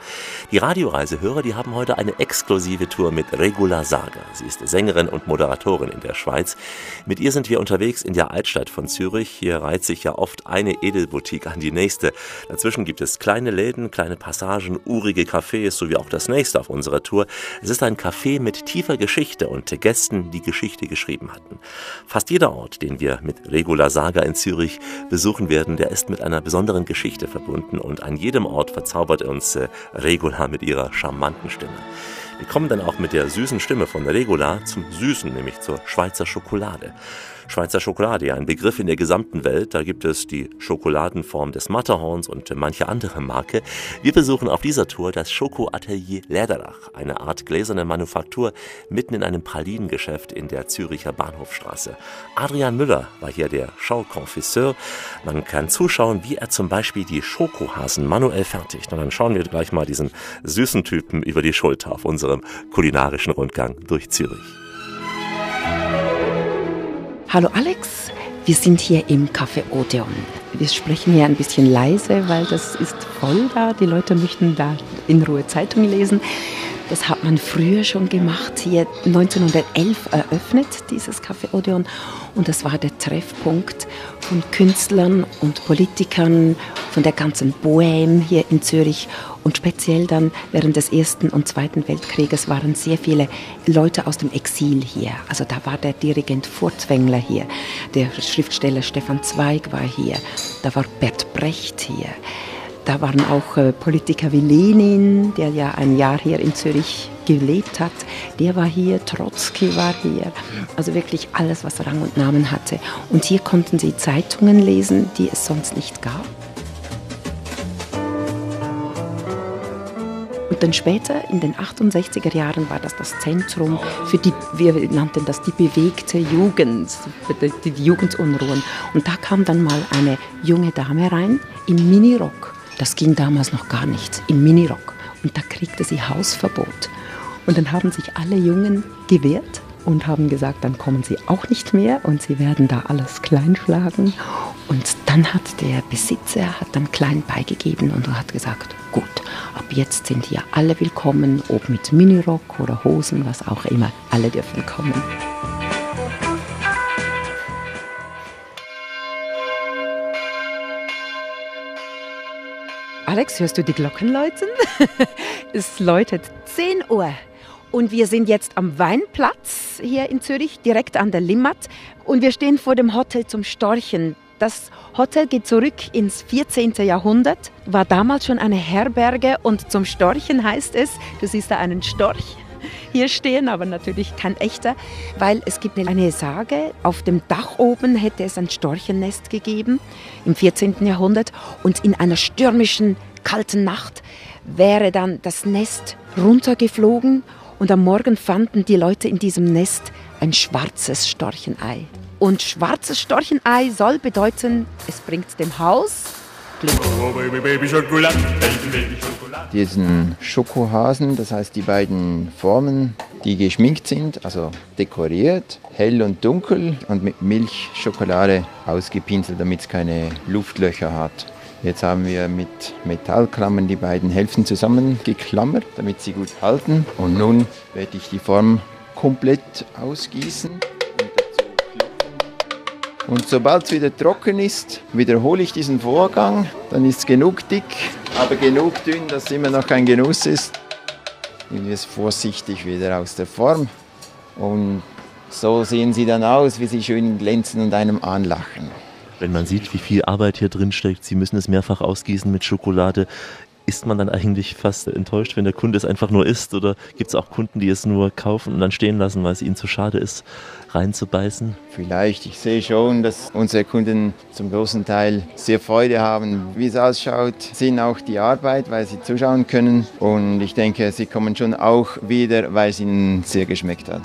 Die Radioreisehörer, die haben heute eine exklusive Tour mit Regula Sager. Sie ist Sängerin und Moderatorin in der Schweiz. Mit ihr sind wir unterwegs in der Altstadt von Zürich. Hier reiht sich ja oft eine Edelboutique an die nächste. Dazwischen gibt es kleine Läden, kleine Passagen, urige Cafés sowie auch das nächste auf unserer Tour. Es ist ein Café mit tiefer Geschichte und Gästen, die Geschichte geschrieben hatten. Fast jeder Ort, den wir mit Regula Sager in Zürich besuchen werden, der ist mit einer besonderen Geschichte verbunden und an jedem Ort verzaubert uns äh, Regula mit ihrer charmanten Stimme. Wir kommen dann auch mit der süßen Stimme von Regula zum Süßen, nämlich zur Schweizer Schokolade. Schweizer Schokolade, ein Begriff in der gesamten Welt. Da gibt es die Schokoladenform des Matterhorns und manche andere Marke. Wir besuchen auf dieser Tour das Schokoatelier Läderach, eine Art gläserne Manufaktur mitten in einem Pralinengeschäft in der Züricher Bahnhofstraße. Adrian Müller war hier der Schaukonfisseur. Man kann zuschauen, wie er zum Beispiel die Schokohasen manuell fertigt. Und dann schauen wir gleich mal diesen süßen Typen über die Schulter auf unserem kulinarischen Rundgang durch Zürich. Hallo Alex, wir sind hier im Café Odeon. Wir sprechen hier ein bisschen leise, weil das ist voll da. Die Leute möchten da in Ruhe Zeitung lesen. Das hat man früher schon gemacht, hier 1911 eröffnet, dieses Café Odeon. Und das war der Treffpunkt von Künstlern und Politikern von der ganzen Bohème hier in Zürich. Und speziell dann während des Ersten und Zweiten Weltkrieges waren sehr viele Leute aus dem Exil hier. Also da war der Dirigent Furtwängler hier, der Schriftsteller Stefan Zweig war hier, da war Bert Brecht hier. Da waren auch äh, Politiker wie Lenin, der ja ein Jahr hier in Zürich gelebt hat. Der war hier, Trotzki war hier. Also wirklich alles, was Rang und Namen hatte. Und hier konnten sie Zeitungen lesen, die es sonst nicht gab. Und dann später, in den 68er Jahren, war das das Zentrum für die, wir nannten das die bewegte Jugend, die Jugendunruhen. Und da kam dann mal eine junge Dame rein im Minirock. Das ging damals noch gar nicht, im Minirock. Und da kriegte sie Hausverbot. Und dann haben sich alle Jungen gewehrt und haben gesagt, dann kommen sie auch nicht mehr und sie werden da alles kleinschlagen. Und dann hat der Besitzer hat dann klein beigegeben und hat gesagt, gut, ab jetzt sind hier alle willkommen, ob mit Minirock oder Hosen, was auch immer, alle dürfen kommen. Alex, hörst du die Glocken läuten? es läutet 10 Uhr. Und wir sind jetzt am Weinplatz hier in Zürich, direkt an der Limmat. Und wir stehen vor dem Hotel zum Storchen. Das Hotel geht zurück ins 14. Jahrhundert, war damals schon eine Herberge und zum Storchen heißt es, du siehst da einen Storch hier stehen, aber natürlich kein echter, weil es gibt eine Sage, auf dem Dach oben hätte es ein Storchennest gegeben im 14. Jahrhundert und in einer stürmischen, kalten Nacht wäre dann das Nest runtergeflogen und am Morgen fanden die Leute in diesem Nest ein schwarzes Storchenei. Und schwarzes Storchenei soll bedeuten, es bringt dem Haus Glück. Oh, Baby, Baby, Schokolade, Baby, Baby, Schokolade. Diesen Schokohasen, das heißt die beiden Formen, die geschminkt sind, also dekoriert, hell und dunkel und mit Milchschokolade ausgepinselt, damit es keine Luftlöcher hat. Jetzt haben wir mit Metallklammern die beiden Hälften zusammengeklammert, damit sie gut halten. Und nun werde ich die Form komplett ausgießen. Und sobald es wieder trocken ist, wiederhole ich diesen Vorgang. Dann ist es genug dick, aber genug dünn, dass es immer noch ein Genuss ist. Nehmen wir es vorsichtig wieder aus der Form. Und so sehen sie dann aus, wie sie schön glänzen und einem anlachen. Wenn man sieht, wie viel Arbeit hier drin steckt, Sie müssen es mehrfach ausgießen mit Schokolade, ist man dann eigentlich fast enttäuscht, wenn der Kunde es einfach nur isst? Oder gibt es auch Kunden, die es nur kaufen und dann stehen lassen, weil es ihnen zu schade ist, reinzubeißen? Vielleicht, ich sehe schon, dass unsere Kunden zum großen Teil sehr Freude haben, wie es ausschaut, sehen auch die Arbeit, weil sie zuschauen können. Und ich denke, sie kommen schon auch wieder, weil es ihnen sehr geschmeckt hat.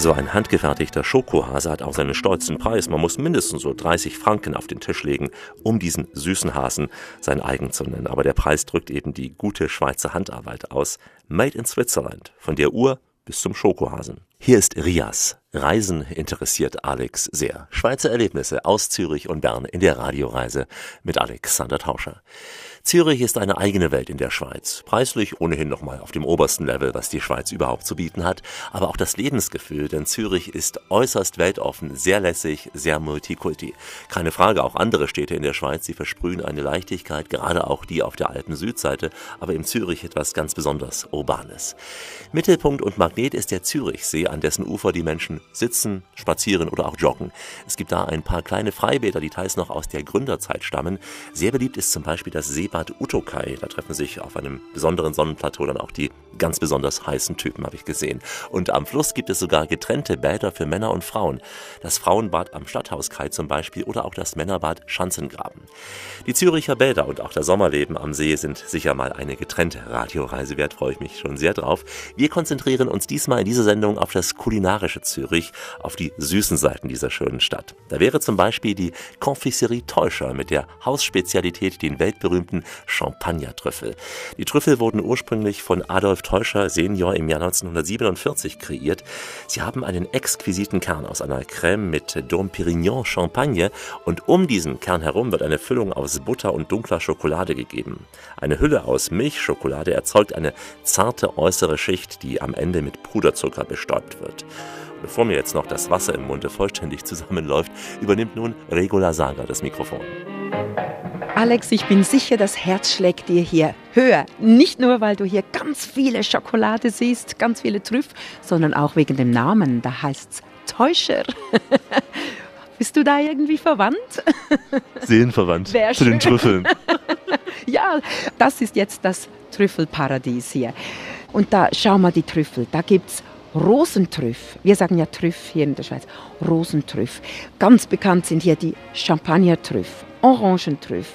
So ein handgefertigter Schokohase hat auch seinen stolzen Preis. Man muss mindestens so 30 Franken auf den Tisch legen, um diesen süßen Hasen sein eigen zu nennen. Aber der Preis drückt eben die gute Schweizer Handarbeit aus. Made in Switzerland, von der Uhr bis zum Schokohasen. Hier ist Rias. Reisen interessiert Alex sehr. Schweizer Erlebnisse aus Zürich und Bern in der Radioreise mit Alexander Tauscher. Zürich ist eine eigene Welt in der Schweiz. Preislich ohnehin nochmal auf dem obersten Level, was die Schweiz überhaupt zu bieten hat. Aber auch das Lebensgefühl, denn Zürich ist äußerst weltoffen, sehr lässig, sehr multikulti. Keine Frage, auch andere Städte in der Schweiz, die versprühen eine Leichtigkeit, gerade auch die auf der alten Südseite, aber in Zürich etwas ganz besonders Urbanes. Mittelpunkt und Magnet ist der Zürichsee, an dessen Ufer die Menschen sitzen, spazieren oder auch joggen. Es gibt da ein paar kleine Freibäder, die teils noch aus der Gründerzeit stammen. Sehr beliebt ist zum Beispiel das See Seebad Utokai. Da treffen sich auf einem besonderen Sonnenplateau dann auch die ganz besonders heißen Typen, habe ich gesehen. Und am Fluss gibt es sogar getrennte Bäder für Männer und Frauen. Das Frauenbad am Stadthauskai zum Beispiel oder auch das Männerbad Schanzengraben. Die Züricher Bäder und auch das Sommerleben am See sind sicher mal eine getrennte Radioreise wert, freue ich mich schon sehr drauf. Wir konzentrieren uns diesmal in dieser Sendung auf das kulinarische Zürich, auf die süßen Seiten dieser schönen Stadt. Da wäre zum Beispiel die Confiserie Teuscher mit der Hausspezialität, den weltberühmten Champagner-Trüffel. Die Trüffel wurden ursprünglich von Adolf Teuscher Senior im Jahr 1947 kreiert. Sie haben einen exquisiten Kern aus einer Creme mit Dom Pérignon Champagne und um diesen Kern herum wird eine Füllung aus Butter und dunkler Schokolade gegeben. Eine Hülle aus Milchschokolade erzeugt eine zarte äußere Schicht, die am Ende mit Puderzucker bestäubt wird. Bevor mir jetzt noch das Wasser im Munde vollständig zusammenläuft, übernimmt nun Regula Sager das Mikrofon. Alex, ich bin sicher, das Herz schlägt dir hier höher. Nicht nur, weil du hier ganz viele Schokolade siehst, ganz viele Trüff, sondern auch wegen dem Namen. Da heißt es Täuscher. Bist du da irgendwie verwandt? Seelenverwandt Wär zu den schön. Trüffeln. Ja, das ist jetzt das Trüffelparadies hier. Und da, schau mal die Trüffel, da gibt es Rosentrüff. Wir sagen ja Trüff hier in der Schweiz. Rosentrüff. Ganz bekannt sind hier die Champagnertrüff, Orangentrüff.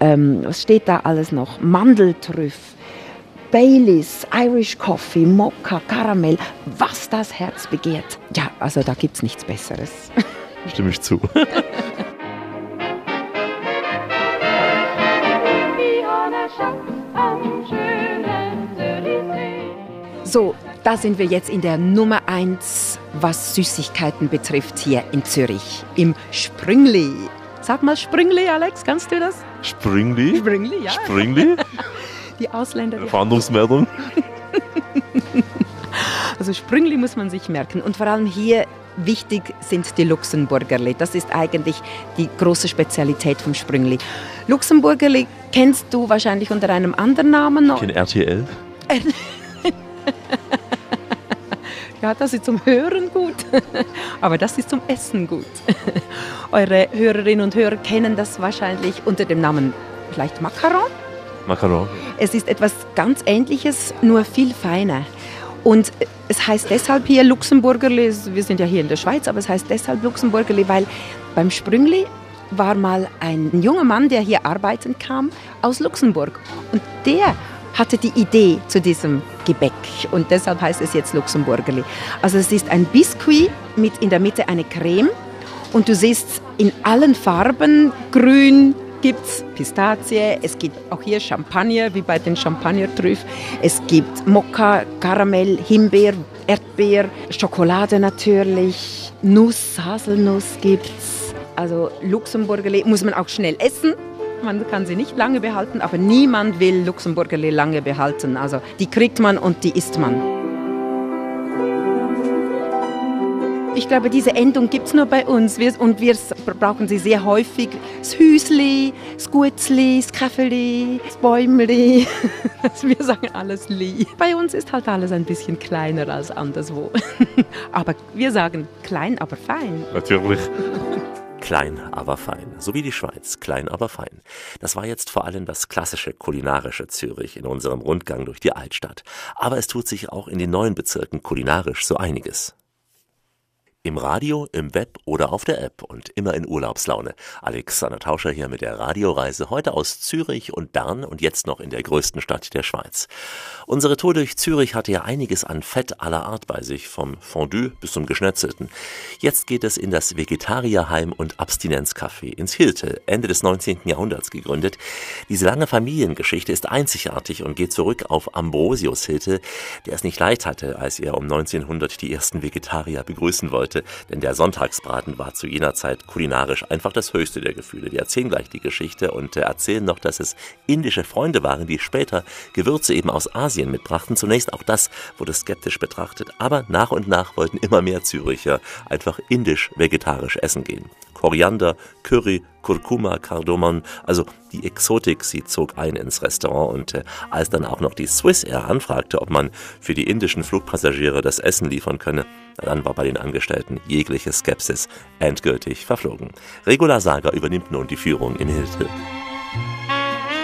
Ähm, was steht da alles noch? Mandeltrüff. Baileys, Irish Coffee, Mokka, Karamell, was das Herz begehrt. Ja, also da gibt es nichts Besseres. Stimme ich zu. So, da sind wir jetzt in der Nummer 1, was Süßigkeiten betrifft, hier in Zürich, im Sprüngli. Sag mal Sprüngli, Alex, kannst du das? Springli? Springli, ja. Springli? Die Ausländer. Die Verhandlungsmeldung? Also Sprüngli muss man sich merken. Und vor allem hier wichtig sind die Luxemburgerli. Das ist eigentlich die große Spezialität vom Sprüngli. Luxemburgerli kennst du wahrscheinlich unter einem anderen Namen noch. In RTL? Ja, das ist zum Hören gut, aber das ist zum Essen gut. Eure Hörerinnen und Hörer kennen das wahrscheinlich unter dem Namen vielleicht Macaron. Macaron. Es ist etwas ganz Ähnliches, nur viel feiner. Und es heißt deshalb hier Luxemburgerli, wir sind ja hier in der Schweiz, aber es heißt deshalb Luxemburgerli, weil beim Sprüngli war mal ein junger Mann, der hier arbeiten kam, aus Luxemburg. Und der hatte die Idee zu diesem Gebäck und deshalb heißt es jetzt Luxemburgerli. Also es ist ein Biskuit mit in der Mitte eine Creme und du siehst in allen Farben, grün, gibt es Pistazie, es gibt auch hier Champagner, wie bei den Champagnertrüff. Es gibt Mokka, Karamell, Himbeer, Erdbeer, Schokolade natürlich, Nuss, Haselnuss gibt's. Also Luxemburgerli muss man auch schnell essen. Man kann sie nicht lange behalten, aber niemand will Luxemburgerli lange behalten. Also die kriegt man und die isst man. Ich glaube, diese Endung gibt es nur bei uns wir, und wir brauchen sie sehr häufig. Das Hüsli, das Gutzli, das Kaffeli, das Bäumli. Wir sagen alles Li. Bei uns ist halt alles ein bisschen kleiner als anderswo. Aber wir sagen klein, aber fein. Natürlich. Klein, aber fein. So wie die Schweiz. Klein, aber fein. Das war jetzt vor allem das klassische kulinarische Zürich in unserem Rundgang durch die Altstadt. Aber es tut sich auch in den neuen Bezirken kulinarisch so einiges. Im Radio, im Web oder auf der App und immer in Urlaubslaune. Alexander Tauscher hier mit der Radioreise heute aus Zürich und Bern und jetzt noch in der größten Stadt der Schweiz. Unsere Tour durch Zürich hatte ja einiges an Fett aller Art bei sich, vom Fondue bis zum Geschnetzelten. Jetzt geht es in das Vegetarierheim und Abstinenzcafé ins Hilte, Ende des 19. Jahrhunderts gegründet. Diese lange Familiengeschichte ist einzigartig und geht zurück auf Ambrosius Hilte, der es nicht leicht hatte, als er um 1900 die ersten Vegetarier begrüßen wollte, denn der Sonntagsbraten war zu jener Zeit kulinarisch einfach das höchste der Gefühle. Wir erzählen gleich die Geschichte und äh, erzählen noch, dass es indische Freunde waren, die später Gewürze eben aus Asien mitbrachten. Zunächst auch das wurde skeptisch betrachtet, aber nach und nach wollten immer mehr Züricher einfach indisch vegetarisch essen gehen. Koriander, Curry, Kurkuma, Kardamom, also die Exotik, sie zog ein ins Restaurant und äh, als dann auch noch die Swiss Air anfragte, ob man für die indischen Flugpassagiere das Essen liefern könne, dann war bei den Angestellten jegliche Skepsis endgültig verflogen. Regula Sager übernimmt nun die Führung in Hilde.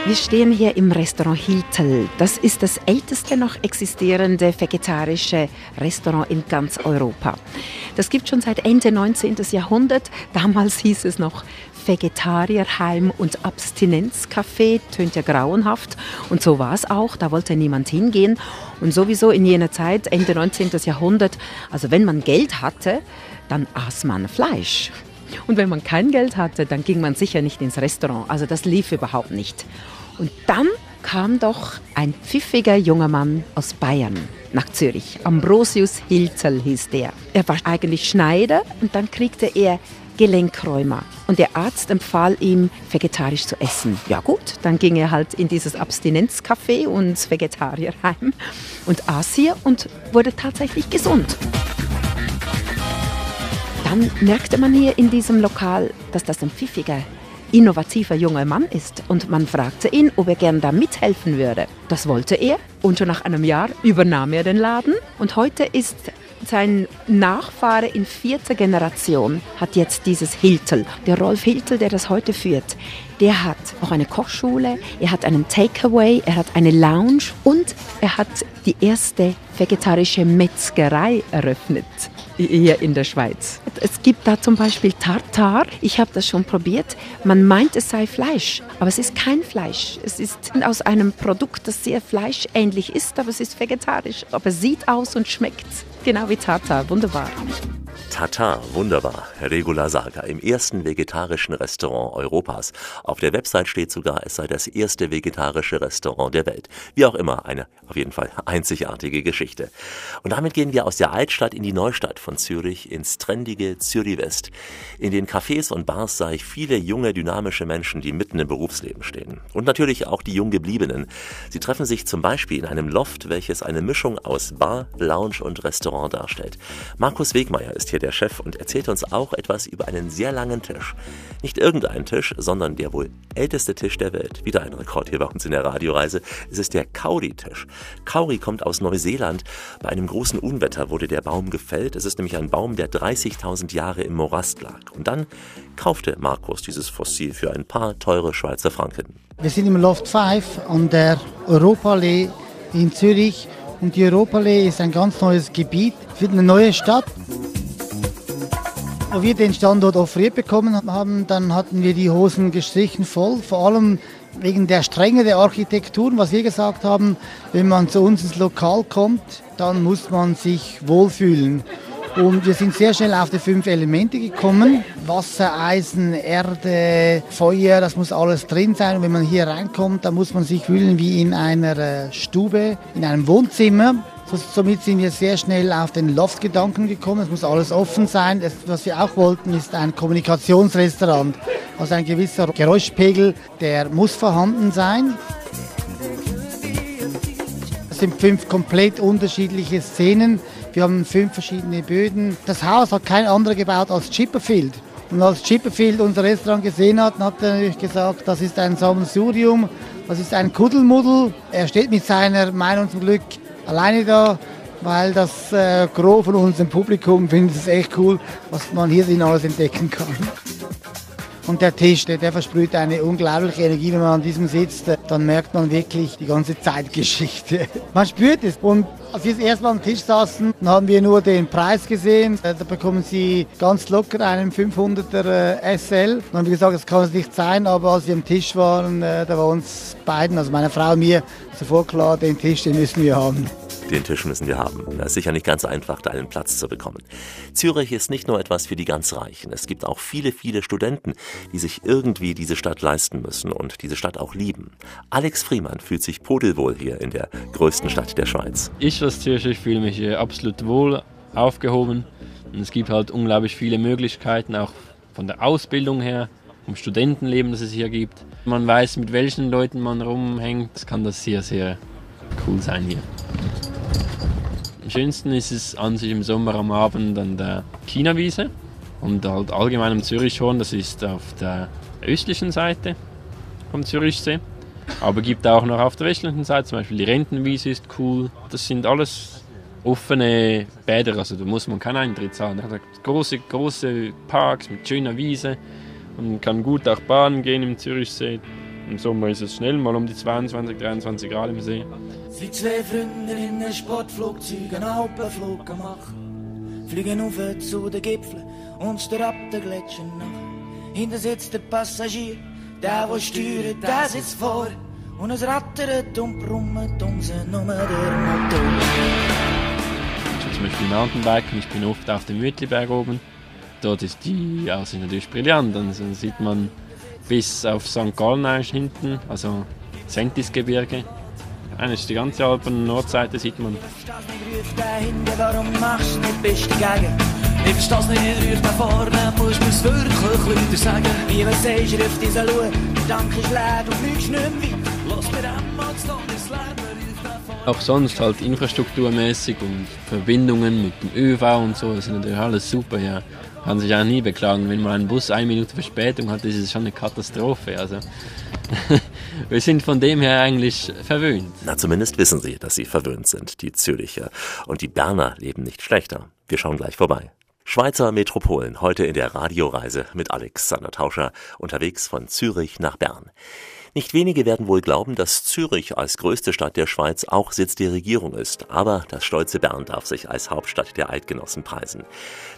Wir stehen hier im Restaurant Hiltel. Das ist das älteste noch existierende vegetarische Restaurant in ganz Europa. Das gibt schon seit Ende 19. Jahrhundert. Damals hieß es noch Vegetarierheim und Abstinenzcafé, tönt ja grauenhaft. Und so war es auch, da wollte niemand hingehen. Und sowieso in jener Zeit, Ende 19. Jahrhundert, also wenn man Geld hatte, dann aß man Fleisch. Und wenn man kein Geld hatte, dann ging man sicher nicht ins Restaurant. Also das lief überhaupt nicht. Und dann kam doch ein pfiffiger junger Mann aus Bayern nach Zürich. Ambrosius Hilzel hieß der. Er war eigentlich Schneider und dann kriegte er Gelenkräumer. Und der Arzt empfahl ihm, vegetarisch zu essen. Ja gut, dann ging er halt in dieses Abstinenzcafé und Vegetarierheim und aß hier und wurde tatsächlich gesund. Dann merkte man hier in diesem Lokal, dass das ein pfiffiger, innovativer junger Mann ist. Und man fragte ihn, ob er gern da mithelfen würde. Das wollte er. Und schon nach einem Jahr übernahm er den Laden. Und heute ist Sein Nachfahre in vierter Generation hat jetzt dieses Hiltel. Der Rolf Hiltel, der das heute führt, der hat auch eine Kochschule, er hat einen Takeaway, er hat eine Lounge und er hat die erste vegetarische Metzgerei eröffnet hier in der Schweiz. Es gibt da zum Beispiel Tartar. Ich habe das schon probiert. Man meint, es sei Fleisch, aber es ist kein Fleisch. Es ist aus einem Produkt, das sehr fleischähnlich ist, aber es ist vegetarisch. Aber es sieht aus und schmeckt genau wie Tartar. Wunderbar. Tata, wunderbar. Regula Saga im ersten vegetarischen Restaurant Europas. Auf der Website steht sogar, es sei das erste vegetarische Restaurant der Welt. Wie auch immer, eine auf jeden Fall einzigartige Geschichte. Und damit gehen wir aus der Altstadt in die Neustadt von Zürich ins trendige Zürich West. In den Cafés und Bars sah ich viele junge, dynamische Menschen, die mitten im Berufsleben stehen. Und natürlich auch die jung gebliebenen. Sie treffen sich zum Beispiel in einem Loft, welches eine Mischung aus Bar, Lounge und Restaurant darstellt. Markus Wegmeier ist hier der Chef und erzählt uns auch etwas über einen sehr langen Tisch. Nicht irgendein Tisch, sondern der wohl älteste Tisch der Welt. Wieder ein Rekord hier bei uns in der Radioreise. Es ist der Kauri-Tisch. Kauri kommt aus Neuseeland. Bei einem großen Unwetter wurde der Baum gefällt. Es ist nämlich ein Baum, der 30.000 Jahre im Morast lag. Und dann kaufte Markus dieses Fossil für ein paar teure Schweizer Franken. Wir sind im Loft 5 an der Europaallee in Zürich. Und die Europaallee ist ein ganz neues Gebiet, wird eine neue Stadt. Als wir den Standort offeriert bekommen haben, dann hatten wir die Hosen gestrichen voll, vor allem wegen der Strenge der Architektur, was wir gesagt haben, wenn man zu uns ins Lokal kommt, dann muss man sich wohlfühlen. Und wir sind sehr schnell auf die fünf Elemente gekommen. Wasser, Eisen, Erde, Feuer, das muss alles drin sein. Und wenn man hier reinkommt, dann muss man sich fühlen wie in einer äh, Stube, in einem Wohnzimmer. Somit sind wir sehr schnell auf den Loftgedanken gekommen. Es muss alles offen sein. Das, was wir auch wollten, ist ein Kommunikationsrestaurant. Also ein gewisser Geräuschpegel, der muss vorhanden sein. Es sind fünf komplett unterschiedliche Szenen. Wir haben fünf verschiedene Böden. Das Haus hat kein anderer gebaut als Chipperfield. Und als Chipperfield unser Restaurant gesehen hat, hat er natürlich gesagt, das ist ein Sammelsurium, das ist ein Kuddelmuddel. Er steht mit seiner Meinung zum Glück alleine da, weil das äh, Gros von unserem Publikum findet es echt cool, was man hier alles entdecken kann. Und der Tisch, der, der, versprüht eine unglaubliche Energie, wenn man an diesem sitzt. Äh, dann merkt man wirklich die ganze Zeitgeschichte. Man spürt es. Und als wir das erste Mal am Tisch saßen, haben wir nur den Preis gesehen. Äh, da bekommen Sie ganz locker einen 500er äh, SL. Dann haben wir gesagt, das kann es nicht sein. Aber als wir am Tisch waren, da war uns beiden, also meiner Frau und mir, sofort klar, den Tisch, den müssen wir haben. Den Tisch müssen wir haben. Es ist sicher nicht ganz einfach, da einen Platz zu bekommen. Zürich ist nicht nur etwas für die ganz Reichen. Es gibt auch viele, viele Studenten, die sich irgendwie diese Stadt leisten müssen und diese Stadt auch lieben. Alex Friemann fühlt sich pudelwohl hier in der größten Stadt der Schweiz. Ich als Zürcher fühle mich absolut wohl aufgehoben. Und es gibt halt unglaublich viele Möglichkeiten, auch von der Ausbildung her, vom Studentenleben, das es hier gibt. Man weiß, mit welchen Leuten man rumhängt. Das kann das sehr, sehr cool sein hier. Am schönsten ist es an sich im Sommer am Abend an der Chinawiese und halt allgemein am Zürichhorn. Das ist auf der östlichen Seite vom Zürichsee. Aber gibt auch noch auf der westlichen Seite, zum Beispiel die Rentenwiese ist cool. Das sind alles offene Bäder, also da muss man keinen Eintritt zahlen. Da hat große, große Parks mit schöner Wiese und kann gut auch baden gehen im Zürichsee. Im Sommer ist es schnell mal um die 22, 23 Grad im See. Sind zwei Freunde in einem Sportflugzeug einen Alpenflug gemacht. Fliegen auf zu den Gipfeln und ab den Gletscher nach. Hinter sitzt der Passagier, der, der steuert, der sitzt vor. Und es rattert und brummt um sie nur der Motor. Ich zum Beispiel Mountainbiken, ich bin oft auf dem Mütliberg oben. Dort ist die Aussicht natürlich brillant. Dann sieht man bis auf St. Gallen hinten, also Sentisgebirge. Eigentlich die ganze Alpen Nordseite sieht man. Warum machst du nicht bist dagegen? Ich versteh's nicht, ruf da vorne, musst mir's wirklich Leute sagen. Wie man sagst, ruf dieser Schaue, der Dank ist leer, du fliegst nicht mehr weit. Lass mir einmal zu das Leben, Auch sonst halt infrastrukturmäßig und Verbindungen mit dem ÖV und so, das ist natürlich alles super, ja kann sich auch nie beklagen. Wenn mal ein Bus eine Minute Verspätung hat, ist es schon eine Katastrophe. Also wir sind von dem her eigentlich verwöhnt. Na, zumindest wissen sie, dass sie verwöhnt sind, die Züricher. Und die Berner leben nicht schlechter. Wir schauen gleich vorbei. Schweizer Metropolen, heute in der Radioreise mit Alexander Tauscher, unterwegs von Zürich nach Bern. Nicht wenige werden wohl glauben, dass Zürich als größte Stadt der Schweiz auch Sitz der Regierung ist, aber das stolze Bern darf sich als Hauptstadt der Eidgenossen preisen.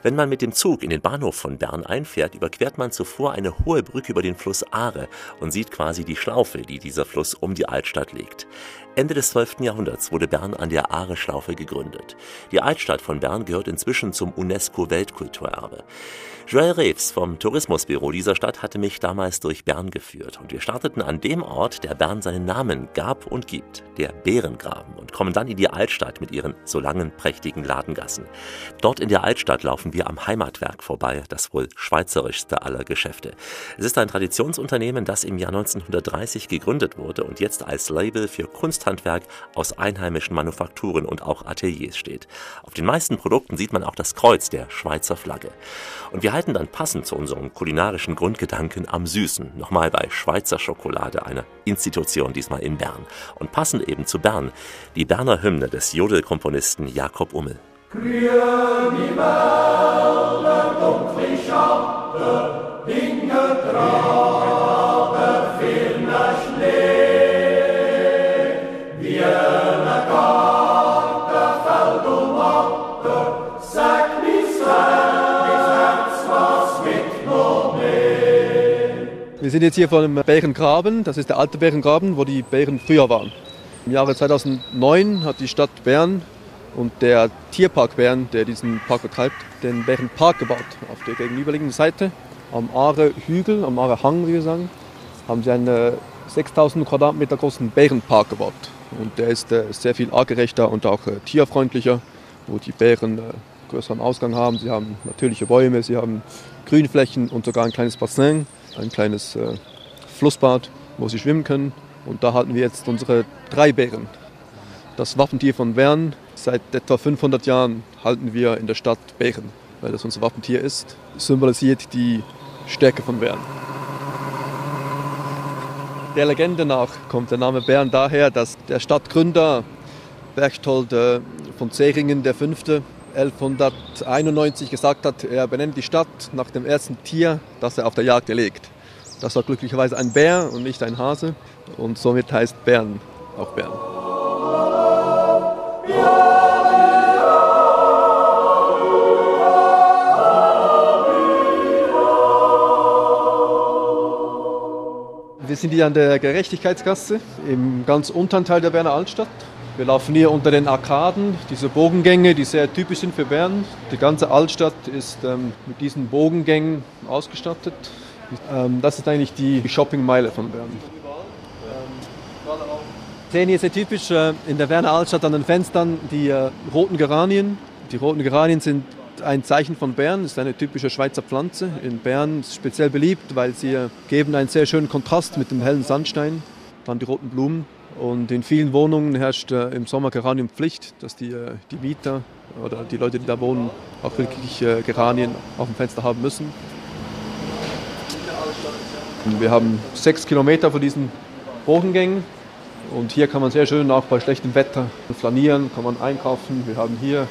Wenn man mit dem Zug in den Bahnhof von Bern einfährt, überquert man zuvor eine hohe Brücke über den Fluss Aare und sieht quasi die Schlaufe, die dieser Fluss um die Altstadt legt. Ende des 12. Jahrhunderts wurde Bern an der Aare-Schlaufe gegründet. Die Altstadt von Bern gehört inzwischen zum UNESCO-Weltkulturerbe. Joel Reeves vom Tourismusbüro dieser Stadt hatte mich damals durch Bern geführt und wir starteten an dem Ort, der Bern seinen Namen gab und gibt, der Bärengraben und kommen dann in die Altstadt mit ihren so langen, prächtigen Ladengassen. Dort in der Altstadt laufen wir am Heimatwerk vorbei, das wohl schweizerischste aller Geschäfte. Es ist ein Traditionsunternehmen, das im Jahr 1930 gegründet wurde und jetzt als Label für Kunsthandwerk aus einheimischen Manufakturen und auch Ateliers steht. Auf den meisten Produkten sieht man auch das Kreuz der Schweizer Flagge. Und wir halten dann passend zu unserem kulinarischen Grundgedanken am Süßen, nochmal bei Schweizer Schokolade, einer Institution diesmal in Bern. Und passend eben zu Bern, die Berner Hymne des Jodelkomponisten Jakob Ummel. Wir sind jetzt hier vor dem Bärengraben. Das ist der alte Bärengraben, wo die Bären früher waren. Im Jahre 2009 hat die Stadt Bern und der Tierpark Bern, der diesen Park betreibt, den Bärenpark gebaut. Auf der gegenüberliegenden Seite, am Aare-Hügel, am Aare-Hang, wie wir sagen, haben sie einen 6000 Quadratmeter großen Bärenpark gebaut. Und der ist äh, sehr viel artgerechter und auch äh, tierfreundlicher, wo die Bären äh, größeren Ausgang haben. Sie haben natürliche Bäume, sie haben Grünflächen und sogar ein kleines Bassin, ein kleines äh, Flussbad, wo sie schwimmen können. Und da halten wir jetzt unsere drei Bären. Das Wappentier von Bern. Seit etwa 500 Jahren halten wir in der Stadt Bären, weil das unser Wappentier ist. Symbolisiert die Stärke von Bern. Der Legende nach kommt der Name Bern daher, dass der Stadtgründer Berchtold äh, von Zeringen V. 1191 gesagt hat, er benennt die Stadt nach dem ersten Tier, das er auf der Jagd erlegt. Das war glücklicherweise ein Bär und nicht ein Hase und somit heißt Bern auch Bern. Wir sind hier an der Gerechtigkeitsgasse im ganz unteren Teil der Berner Altstadt. Wir laufen hier unter den Arkaden, diese Bogengänge, die sehr typisch sind für Bern. Die ganze Altstadt ist ähm, mit diesen Bogengängen ausgestattet. Ähm, das ist eigentlich die Shoppingmeile von Bern. Wir sehen hier sehr typisch äh, in der Berner Altstadt an den Fenstern die äh, roten Geranien. Die roten Geranien sind ein Zeichen von Bern, ist eine typische Schweizer Pflanze. In Bern ist speziell beliebt, weil sie äh, geben einen sehr schönen Kontrast mit dem hellen Sandstein, dann die roten Blumen. Und in vielen Wohnungen herrscht äh, im Sommer Geraniumpflicht, dass die, äh, die Mieter oder die Leute, die da wohnen, auch wirklich äh, Geranien auf dem Fenster haben müssen. Und wir haben sechs Kilometer von diesen Bogengängen und hier kann man sehr schön auch bei schlechtem Wetter flanieren, kann man einkaufen. Wir haben hier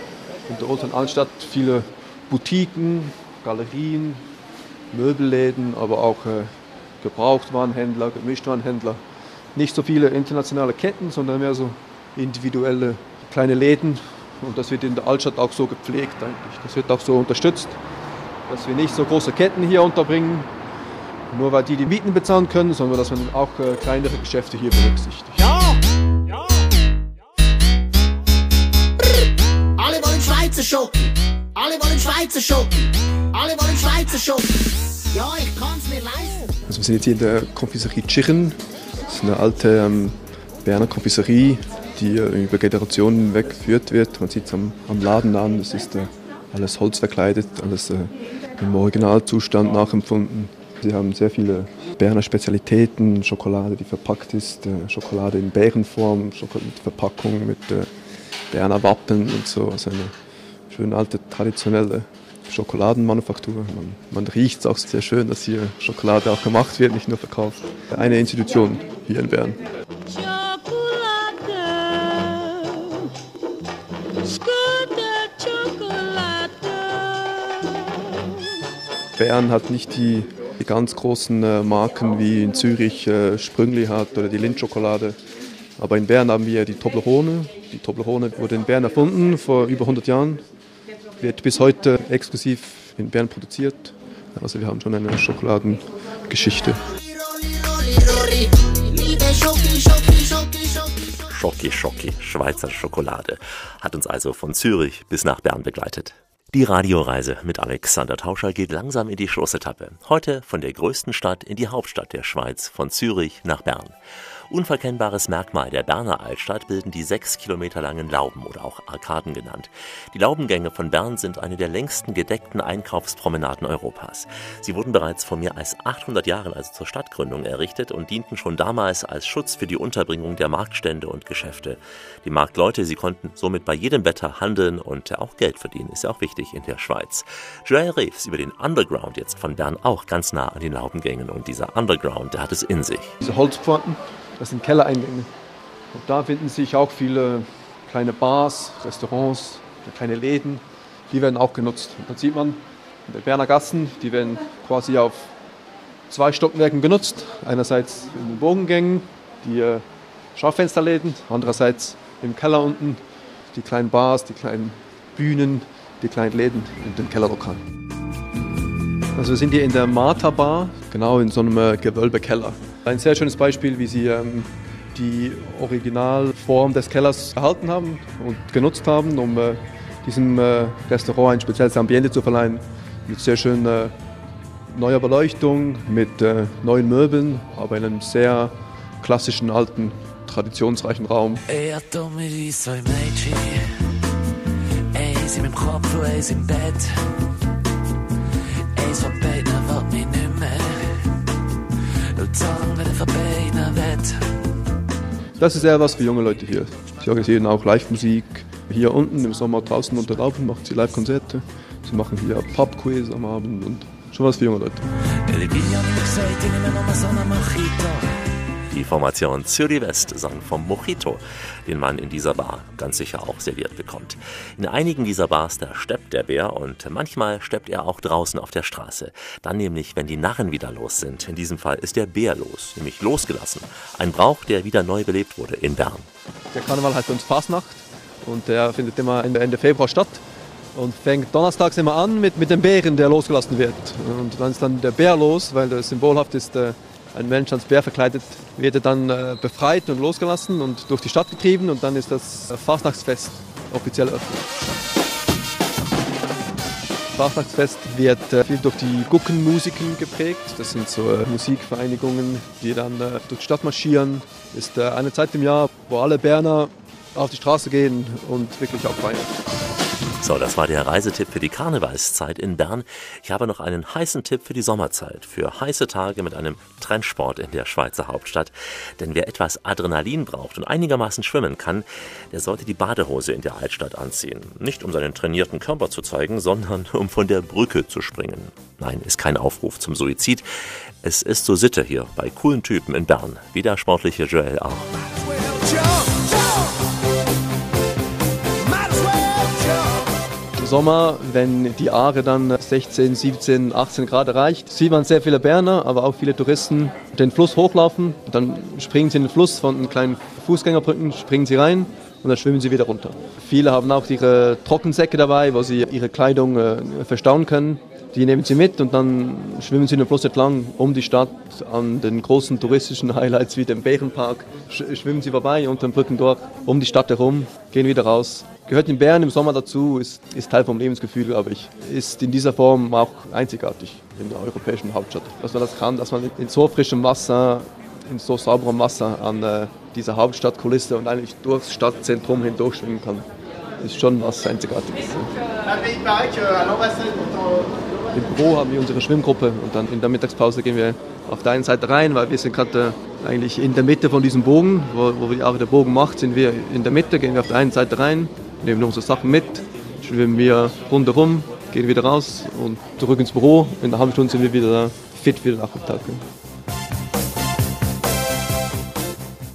in der Ulsan Altstadt viele Boutiquen, Galerien, Möbelläden, aber auch äh, Gebrauchtwarenhändler, Gemischtwarenhändler. Nicht so viele internationale Ketten, sondern mehr so individuelle kleine Läden. Und das wird in der Altstadt auch so gepflegt eigentlich. Das wird auch so unterstützt, dass wir nicht so große Ketten hier unterbringen, nur weil die die Mieten bezahlen können, sondern dass man auch äh, kleinere Geschäfte hier berücksichtigt. Alle wollen Schweizer Schoki. Alle wollen Schweizer Schoki. Alle wollen Schweizer Schoki. Ja, ich kann's mir leisten. Also wir sind jetzt hier in der Konfiserie Tschirren. Ist eine alte ähm, Berner Konfiserie, die äh, über Generationen hinweg geführt wird. Man sieht es am, am, Laden an, es ist äh, alles holzverkleidet, alles äh, im Originalzustand nachempfunden. Sie haben sehr viele Berner Spezialitäten, Schokolade, die verpackt ist, äh, Schokolade in Bärenform, Schokolade mit Verpackung, mit äh, Berner Wappen und so. Also eine schöne alte traditionelle Schokoladenmanufaktur. Man, man riecht es auch sehr schön, dass hier Schokolade auch gemacht wird, nicht nur verkauft. Eine Institution hier in Bern. Bern hat nicht die, die ganz großen äh, Marken wie in Zürich äh, Sprüngli hat oder die Lindschokolade. Aber in Bern haben wir die Toblerone. Die Toblerone wurde in Bern erfunden vor über 100 Jahren, wird bis heute exklusiv in Bern produziert. Also wir haben schon eine Schokoladengeschichte. Schocki Schocki, Schweizer Schokolade, hat uns also von Zürich bis nach Bern begleitet. Die Radioreise mit Alexander Tauscher geht langsam in die Schlussetappe. Heute von der größten Stadt in die Hauptstadt der Schweiz, von Zürich nach Bern. Unverkennbares Merkmal der Berner Altstadt bilden die sechs Kilometer langen Lauben oder auch Arkaden genannt. Die Laubengänge von Bern sind eine der längsten gedeckten Einkaufspromenaden Europas. Sie wurden bereits vor mehr als 800 Jahren, also zur Stadtgründung, errichtet und dienten schon damals als Schutz für die Unterbringung der Marktstände und Geschäfte. Die Marktleute, sie konnten somit bei jedem Wetter handeln und auch Geld verdienen, ist ja auch wichtig in der Schweiz. Joel Reeves über den Underground jetzt von Bern auch ganz nah an den Laubengängen und dieser Underground, der hat es in sich. Diese Holzpforten, das sind Kellereingänge. Und da finden sich auch viele kleine Bars, Restaurants, kleine Läden. Die werden auch genutzt. Und dann sieht man, in den Berner Gassen, die werden quasi auf zwei Stockwerken genutzt. Einerseits in den Bogengängen, die äh, Schaufensterläden, andererseits im Keller unten die kleinen Bars, die kleinen Bühnen, die kleinen Läden in den Kellerlokalen. Also wir sind hier in der Martha Bar, genau in so einem äh, Gewölbekeller. Ein sehr schönes Beispiel, wie sie ähm, die Originalform des Kellers erhalten haben und genutzt haben, um äh, diesem äh, Restaurant ein spezielles Ambiente zu verleihen. Mit sehr schöner neuer Beleuchtung, mit äh, neuen Möbeln, aber in einem sehr klassischen, alten, traditionsreichen Raum. Da mit uns zwei Mädchen, eins in meinem Kopf und eins im Bett. Das ist eher was für junge Leute hier. Sie organisieren auch Live-Musik. Hier unten im Sommer draußen unter Laufen machen sie Live-Konzerte. Sie machen hier Pub-Quiz am Abend und schon was für junge Leute. Die Formation Zürich West sang vom Mojito, den man in dieser Bar ganz sicher auch serviert bekommt. In einigen dieser Bars da steppt der Bär und manchmal steppt er auch draußen auf der Straße. Dann nämlich, wenn die Narren wieder los sind. In diesem Fall ist der Bär los, nämlich losgelassen. Ein Brauch, der wieder neu belebt wurde in Bern. Der Karneval heißt bei uns Fasnacht und der findet immer Ende, Ende Februar statt und fängt donnerstags immer an mit, mit dem Bären, der losgelassen wird. Und dann ist dann der Bär los, weil das symbolhaft ist, äh, ein Mensch als Bär verkleidet, wird er dann äh, befreit und losgelassen und durch die Stadt getrieben und dann ist das Fastnachtsfest offiziell eröffnet. Fastnachtsfest wird äh, viel durch die Guckenmusiken geprägt. Das sind so äh, Musikvereinigungen, die dann äh, durch die Stadt marschieren. Ist äh, eine Zeit im Jahr, wo alle Berner auf die Straße gehen und wirklich auch feiern. So, das war der Reisetipp für die Karnevalszeit in Bern. Ich habe noch einen heißen Tipp für die Sommerzeit, für heiße Tage mit einem Trendsport in der Schweizer Hauptstadt. Denn wer etwas Adrenalin braucht und einigermaßen schwimmen kann, der sollte die Badehose in der Altstadt anziehen. Nicht um seinen trainierten Körper zu zeigen, sondern um von der Brücke zu springen. Nein, ist kein Aufruf zum Suizid. Es ist so Sitte hier bei coolen Typen in Bern, wie der sportliche Joel auch. Sommer, wenn die Aare dann 16, 17, 18 Grad erreicht, sieht man sehr viele Berner, aber auch viele Touristen den Fluss hochlaufen. Dann springen sie in den Fluss von den kleinen Fußgängerbrücken, springen sie rein und dann schwimmen sie wieder runter. Viele haben auch ihre Trockensäcke dabei, wo sie ihre Kleidung äh, verstauen können. Die nehmen sie mit und dann schwimmen sie den Fluss entlang um die Stadt an den großen touristischen Highlights wie dem Bärenpark. Sch schwimmen sie vorbei unter den Brücken durch, um die Stadt herum, gehen wieder raus. Gehört in Bern im Sommer dazu, ist, ist Teil vom Lebensgefühl, glaube ich. Ist in dieser Form auch einzigartig in der europäischen Hauptstadt. Dass man das kann, dass man in so frischem Wasser, in so sauberem Wasser an äh, dieser Hauptstadtkulisse und eigentlich durchs Stadtzentrum hindurch schwimmen kann, ist schon was Einzigartiges. Im Büro haben wir unsere Schwimmgruppe und dann in der Mittagspause gehen wir auf der einen Seite rein, weil wir sind gerade äh, eigentlich in der Mitte von diesem Bogen, wo, wo die der Bogen macht, sind wir in der Mitte, gehen wir auf der einen Seite rein, nehmen unsere Sachen mit, schwimmen wir rundherum gehen wieder raus und zurück ins Büro. In einer halben Stunde sind wir wieder fit wieder nach dem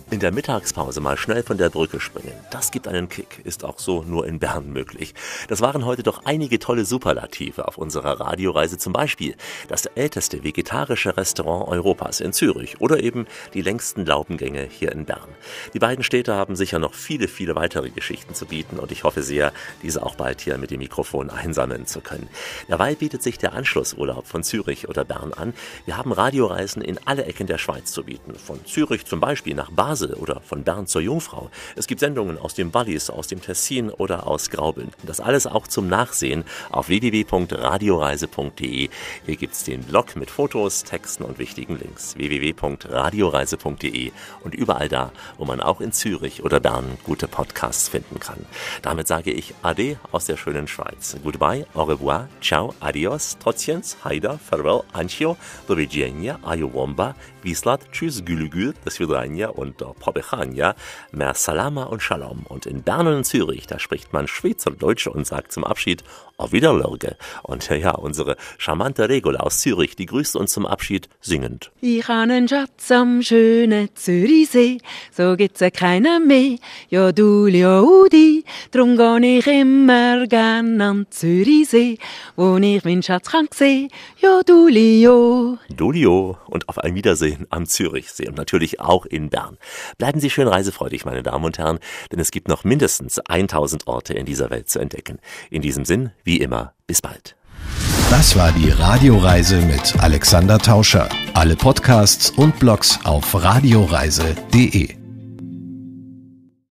In der Mittagspause mal schnell von der Brücke springen. Das gibt einen Kick, ist auch so nur in Bern möglich. Das waren heute doch einige tolle Superlative auf unserer Radioreise. Zum Beispiel das älteste vegetarische Restaurant Europas in Zürich oder eben die längsten Laubengänge hier in Bern. Die beiden Städte haben sicher noch viele, viele weitere Geschichten zu bieten und ich hoffe sehr, diese auch bald hier mit dem Mikrofon einsammeln zu können. Dabei bietet sich der Anschlussurlaub von Zürich oder Bern an. Wir haben Radioreisen in alle Ecken der Schweiz zu bieten. Von Zürich zum Beispiel nach Basel Basel oder von Bern zur Jungfrau. Es gibt Sendungen aus dem Wallis, aus dem Tessin oder aus Graubünden. Das alles auch zum Nachsehen auf www.radioreise.de. Hier gibt es den Blog mit Fotos, Texten und wichtigen Links. www.radioreise.de und überall da, wo man auch in Zürich oder Bern gute Podcasts finden kann. Damit sage ich Ade aus der schönen Schweiz. Goodbye, au revoir, ciao, adios, trotziens, haida, farewell, ancio, do widzenia, ayowomba, wislat, tschüss, gülügül, das Vidrania und do Pobechania, mehr Salama und Shalom. Und in Bern und Zürich, da spricht man Schweizerdeutsch und sagt zum Abschied auf Wiederlörge. Und ja, unsere charmante Regula aus Zürich, die grüßt uns zum Abschied singend. Ich habe einen Schatz am schönen Zürichsee, so gibt's ja keinen mehr. Ja, du, ja, Udi, drum geh ich immer gern an Zürichsee, wo ich meinen Schatz kann sehen. Ja, du, Lio. Dolio und auf ein Wiedersehen am Zürichsee und natürlich auch in Bern. Bleiben Sie schön reisefreudig, meine Damen und Herren, denn es gibt noch mindestens 1000 Orte in dieser Welt zu entdecken. In diesem Sinn, wie immer, bis bald. Das war die Radioreise mit Alexander Tauscher. Alle Podcasts und Blogs auf radioreise.de.